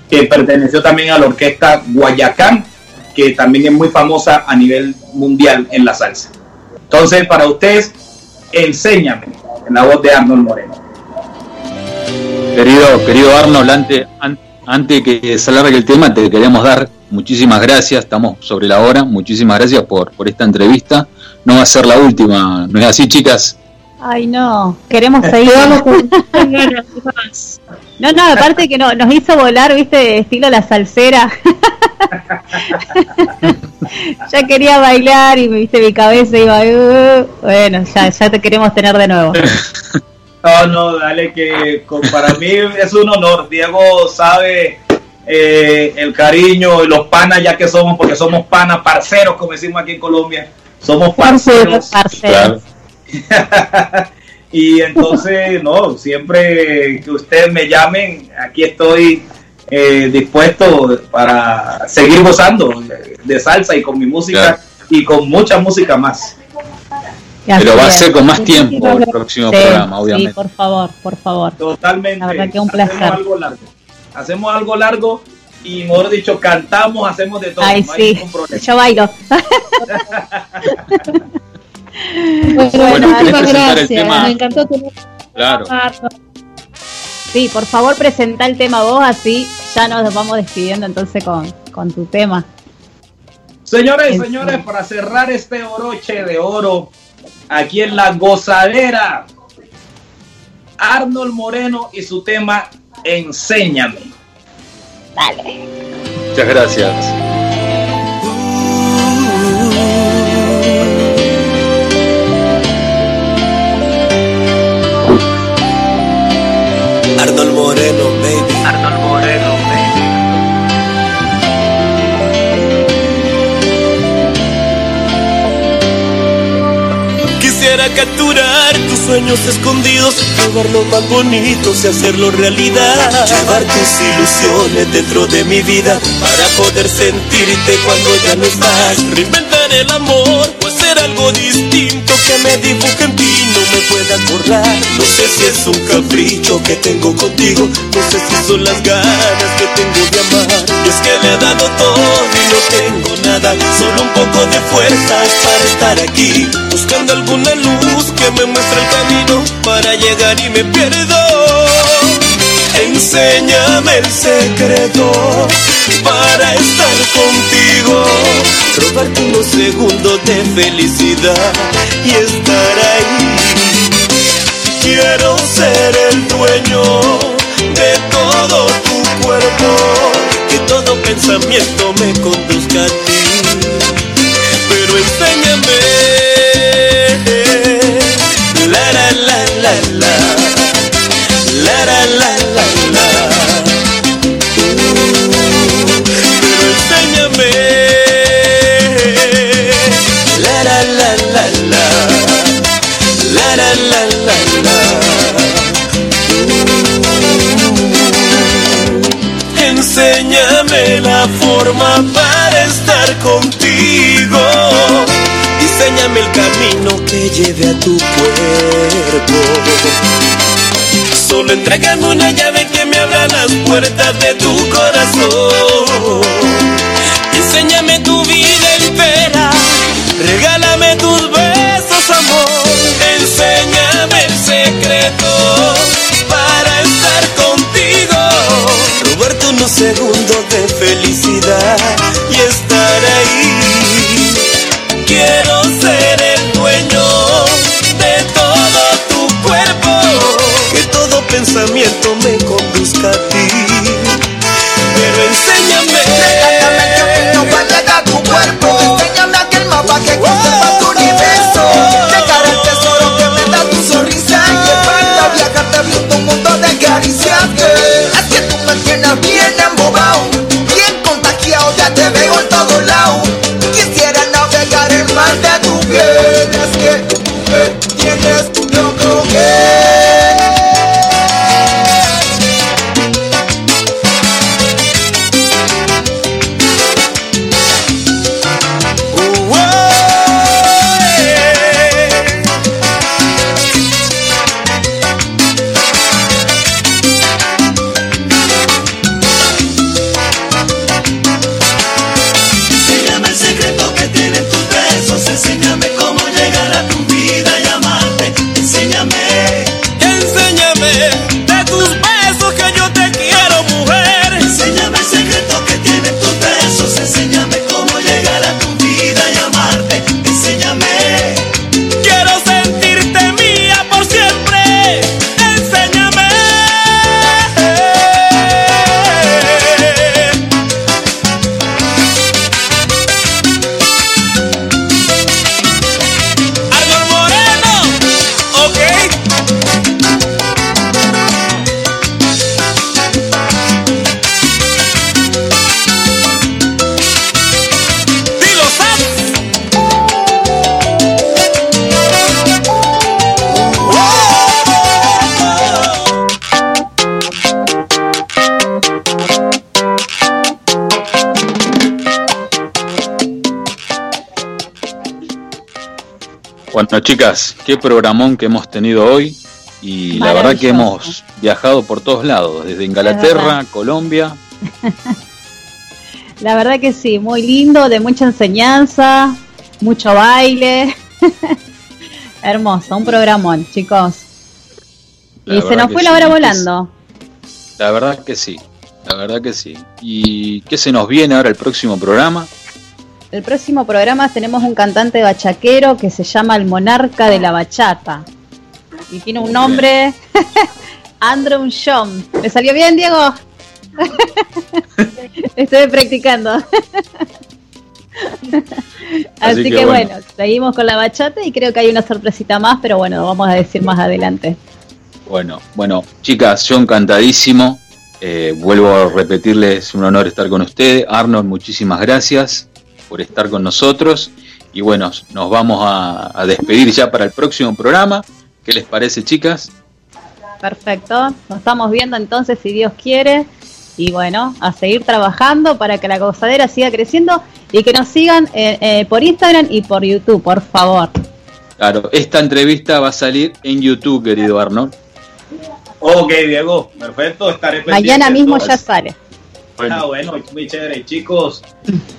que perteneció también a la orquesta Guayacán, que también es muy famosa a nivel mundial en la salsa. Entonces, para ustedes, enséñame en la voz de Arnold Moreno. Querido, querido Arnold, antes, an- antes que alargue el tema, te queremos dar muchísimas gracias. Estamos sobre la hora. Muchísimas gracias por, por esta entrevista. No va a ser la última, ¿no es así, chicas? Ay, no, queremos seguir. No, no, aparte que no, nos hizo volar, viste, estilo la salsera. ya quería bailar y me viste mi cabeza iba, "Uh". bueno, ya, ya te queremos tener de nuevo. No, no, dale que con- para mí es un honor. Diego sabe eh, el cariño y los panas ya que somos, porque somos panas, parceros, como decimos aquí en Colombia. Somos parceros. Parceros. y entonces, no, siempre que ustedes me llamen, aquí estoy eh, dispuesto para seguir gozando de- salsa y con mi música y con mucha música más. Pero va a ser con más tiempo el próximo Sí, programa, Sí, obviamente. por favor, por favor. Totalmente. La verdad que un placer. algo largo. Hacemos algo largo y, mejor dicho, cantamos, hacemos de todo. Ay, no hay sí, ningún problema. yo bailo. Bueno, Bueno, muchas ¿querés presentar el gracias. tema? Me encantó tener Claro. Sí, por favor, presenta el tema vos, así ya nos vamos despidiendo entonces con, con tu tema. Señores y señores, para cerrar este oroche de oro, aquí en la gozadera, Arnold Moreno y su tema Enséñame. Muchas gracias. Capturar tus sueños escondidos, robar los más bonitos y hacerlo realidad. Llevar tus ilusiones dentro de mi vida para poder sentirte cuando ya no estás. Reinventar el amor o algo distinto que me dibuje en ti, no me puedas borrar. No sé si es un capricho que tengo contigo, no sé si son las ganas que tengo de amar. Y es que le he dado todo y no tengo nada, solo un poco de fuerzas para estar aquí, buscando alguna luz que me muestre el camino para llegar y me pierdo. Enséñame el secreto para estar contigo, robarte unos segundos de felicidad y estar ahí. Quiero ser el dueño de todo tu cuerpo, que todo pensamiento me conduzca a ti. Pero enséñame, forma para estar contigo. Diseñame el camino que lleve a tu cuerpo. Solo entrégame una llave que me abra las puertas de tu corazón. Enséñame tu vida entera, regálame tus besos, amor. Enséñame el secreto Segundos de felicidad y estar ahí. Quiero ser el dueño de todo tu cuerpo. Que todo pensamiento me Bueno, chicas, qué programón que hemos tenido hoy. Y la verdad que hemos viajado por todos lados, desde Inglaterra. Colombia. La verdad que sí, muy lindo, de mucha enseñanza, mucho baile. Hermoso, un programón, chicos. La y se nos fue la sí. hora volando. La verdad que sí, la verdad que sí. ¿Y qué se nos viene ahora el próximo programa? El próximo programa tenemos un cantante bachaquero que se llama El Monarca de la Bachata. Y tiene un nombre, Andrew John. ¿Me salió bien, Diego? Estoy practicando. Así, que que, bueno. bueno. seguimos con la bachata y creo que hay una sorpresita más, pero bueno, lo vamos a decir más adelante. Bueno, bueno, chicas, yo encantadísimo. Eh, vuelvo a repetirles, un honor estar con ustedes. Arnold, muchísimas gracias por estar con nosotros. Y bueno, nos vamos a, a despedir ya para el próximo programa. ¿Qué les parece, chicas? Perfecto, nos estamos viendo entonces si Dios quiere. Y bueno, a seguir trabajando para que la gozadera siga creciendo y que nos sigan eh, eh, por Instagram y por YouTube, por favor. Claro, esta entrevista va a salir en YouTube, querido Arnold. Ok, Diego, perfecto. Estaré Mañana mismo ya sale. Ah, bueno, muy chévere, chicos.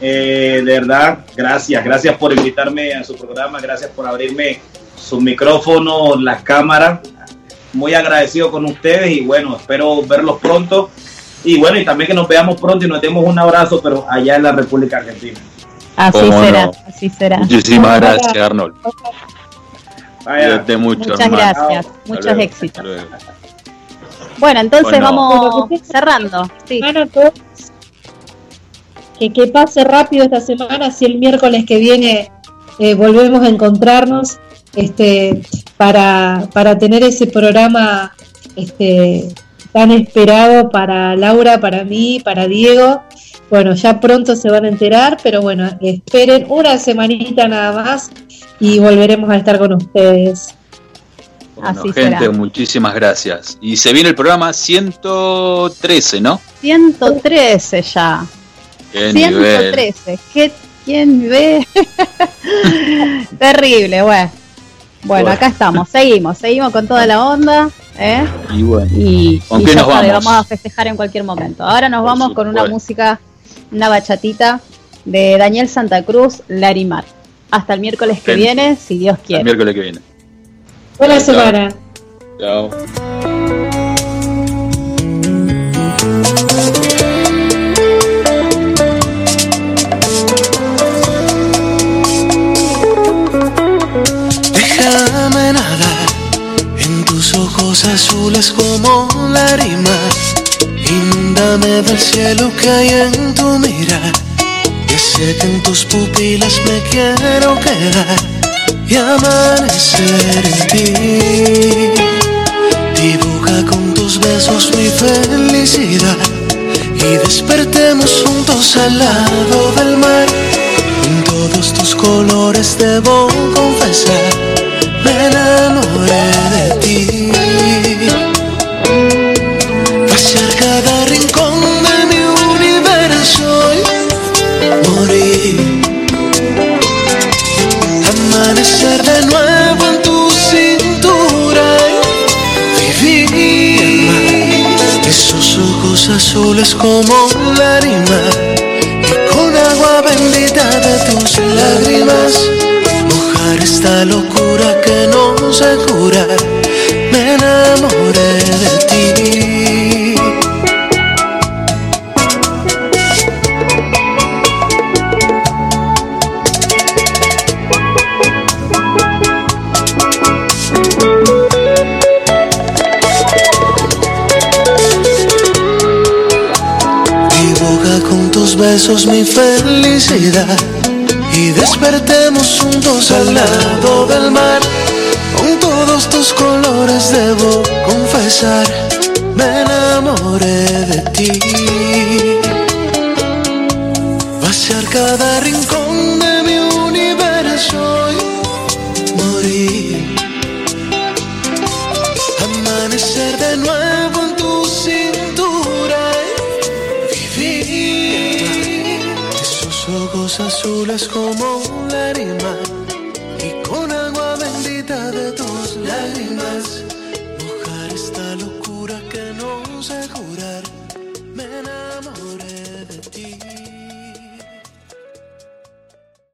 Eh, de verdad, gracias, gracias por invitarme a su programa, gracias por abrirme su micrófono, las cámaras. Muy agradecido con ustedes y bueno, espero verlos pronto. Y bueno, y también que nos veamos pronto y nos demos un abrazo, pero allá en la República Argentina. Así será, no. así será. Muchísimas gracias, Arnold. Cuídate mucho, Muchas hermano. gracias, Hasta muchos luego, éxitos. Bueno, entonces Bueno. vamos cerrando. Sí. Que, que pase rápido esta semana, si el miércoles que viene eh, volvemos a encontrarnos este, para, para tener ese programa este, tan esperado para Laura, para mí, para Diego. Bueno, ya pronto se van a enterar, pero bueno, esperen una semanita nada más y volveremos a estar con ustedes. Bueno, gente, muchísimas gracias. Y se viene el programa 113, ¿no? 113 ya. Qué nivel. 113. ¿Qué, ¿Quién ve? Terrible, bueno. Bueno, acá estamos, seguimos, seguimos con toda la onda. ¿eh? Y bueno, Y, ¿con y qué ya nos sabe, vamos? vamos a festejar en cualquier momento. Ahora nos vamos con una música, una bachatita de Daniel Santa Cruz, Larimar. Hasta el miércoles que Bien. viene, si Dios El quiere. miércoles que viene. Buena Chao. semana. Chao. Déjame nadar en tus ojos azules como lágrima. Inúndame del cielo que hay en tu mirar. Que sé que en tus pupilas me quiero quedar y amanecer en ti. Dibuja con tus besos mi felicidad y despertemos juntos al lado del mar. En todos tus colores debo confesar, me enamoré de ti. Pasear cada rincón azules como lágrima y con agua bendita de tus lágrimas. Mojar esta locura que no se cura. Me enamoré de ti. Besos mi felicidad y despertemos juntos al lado del mar. Con todos tus colores debo confesar, me enamoré de ti. Vaciar cada rincón de mi universo y vivir.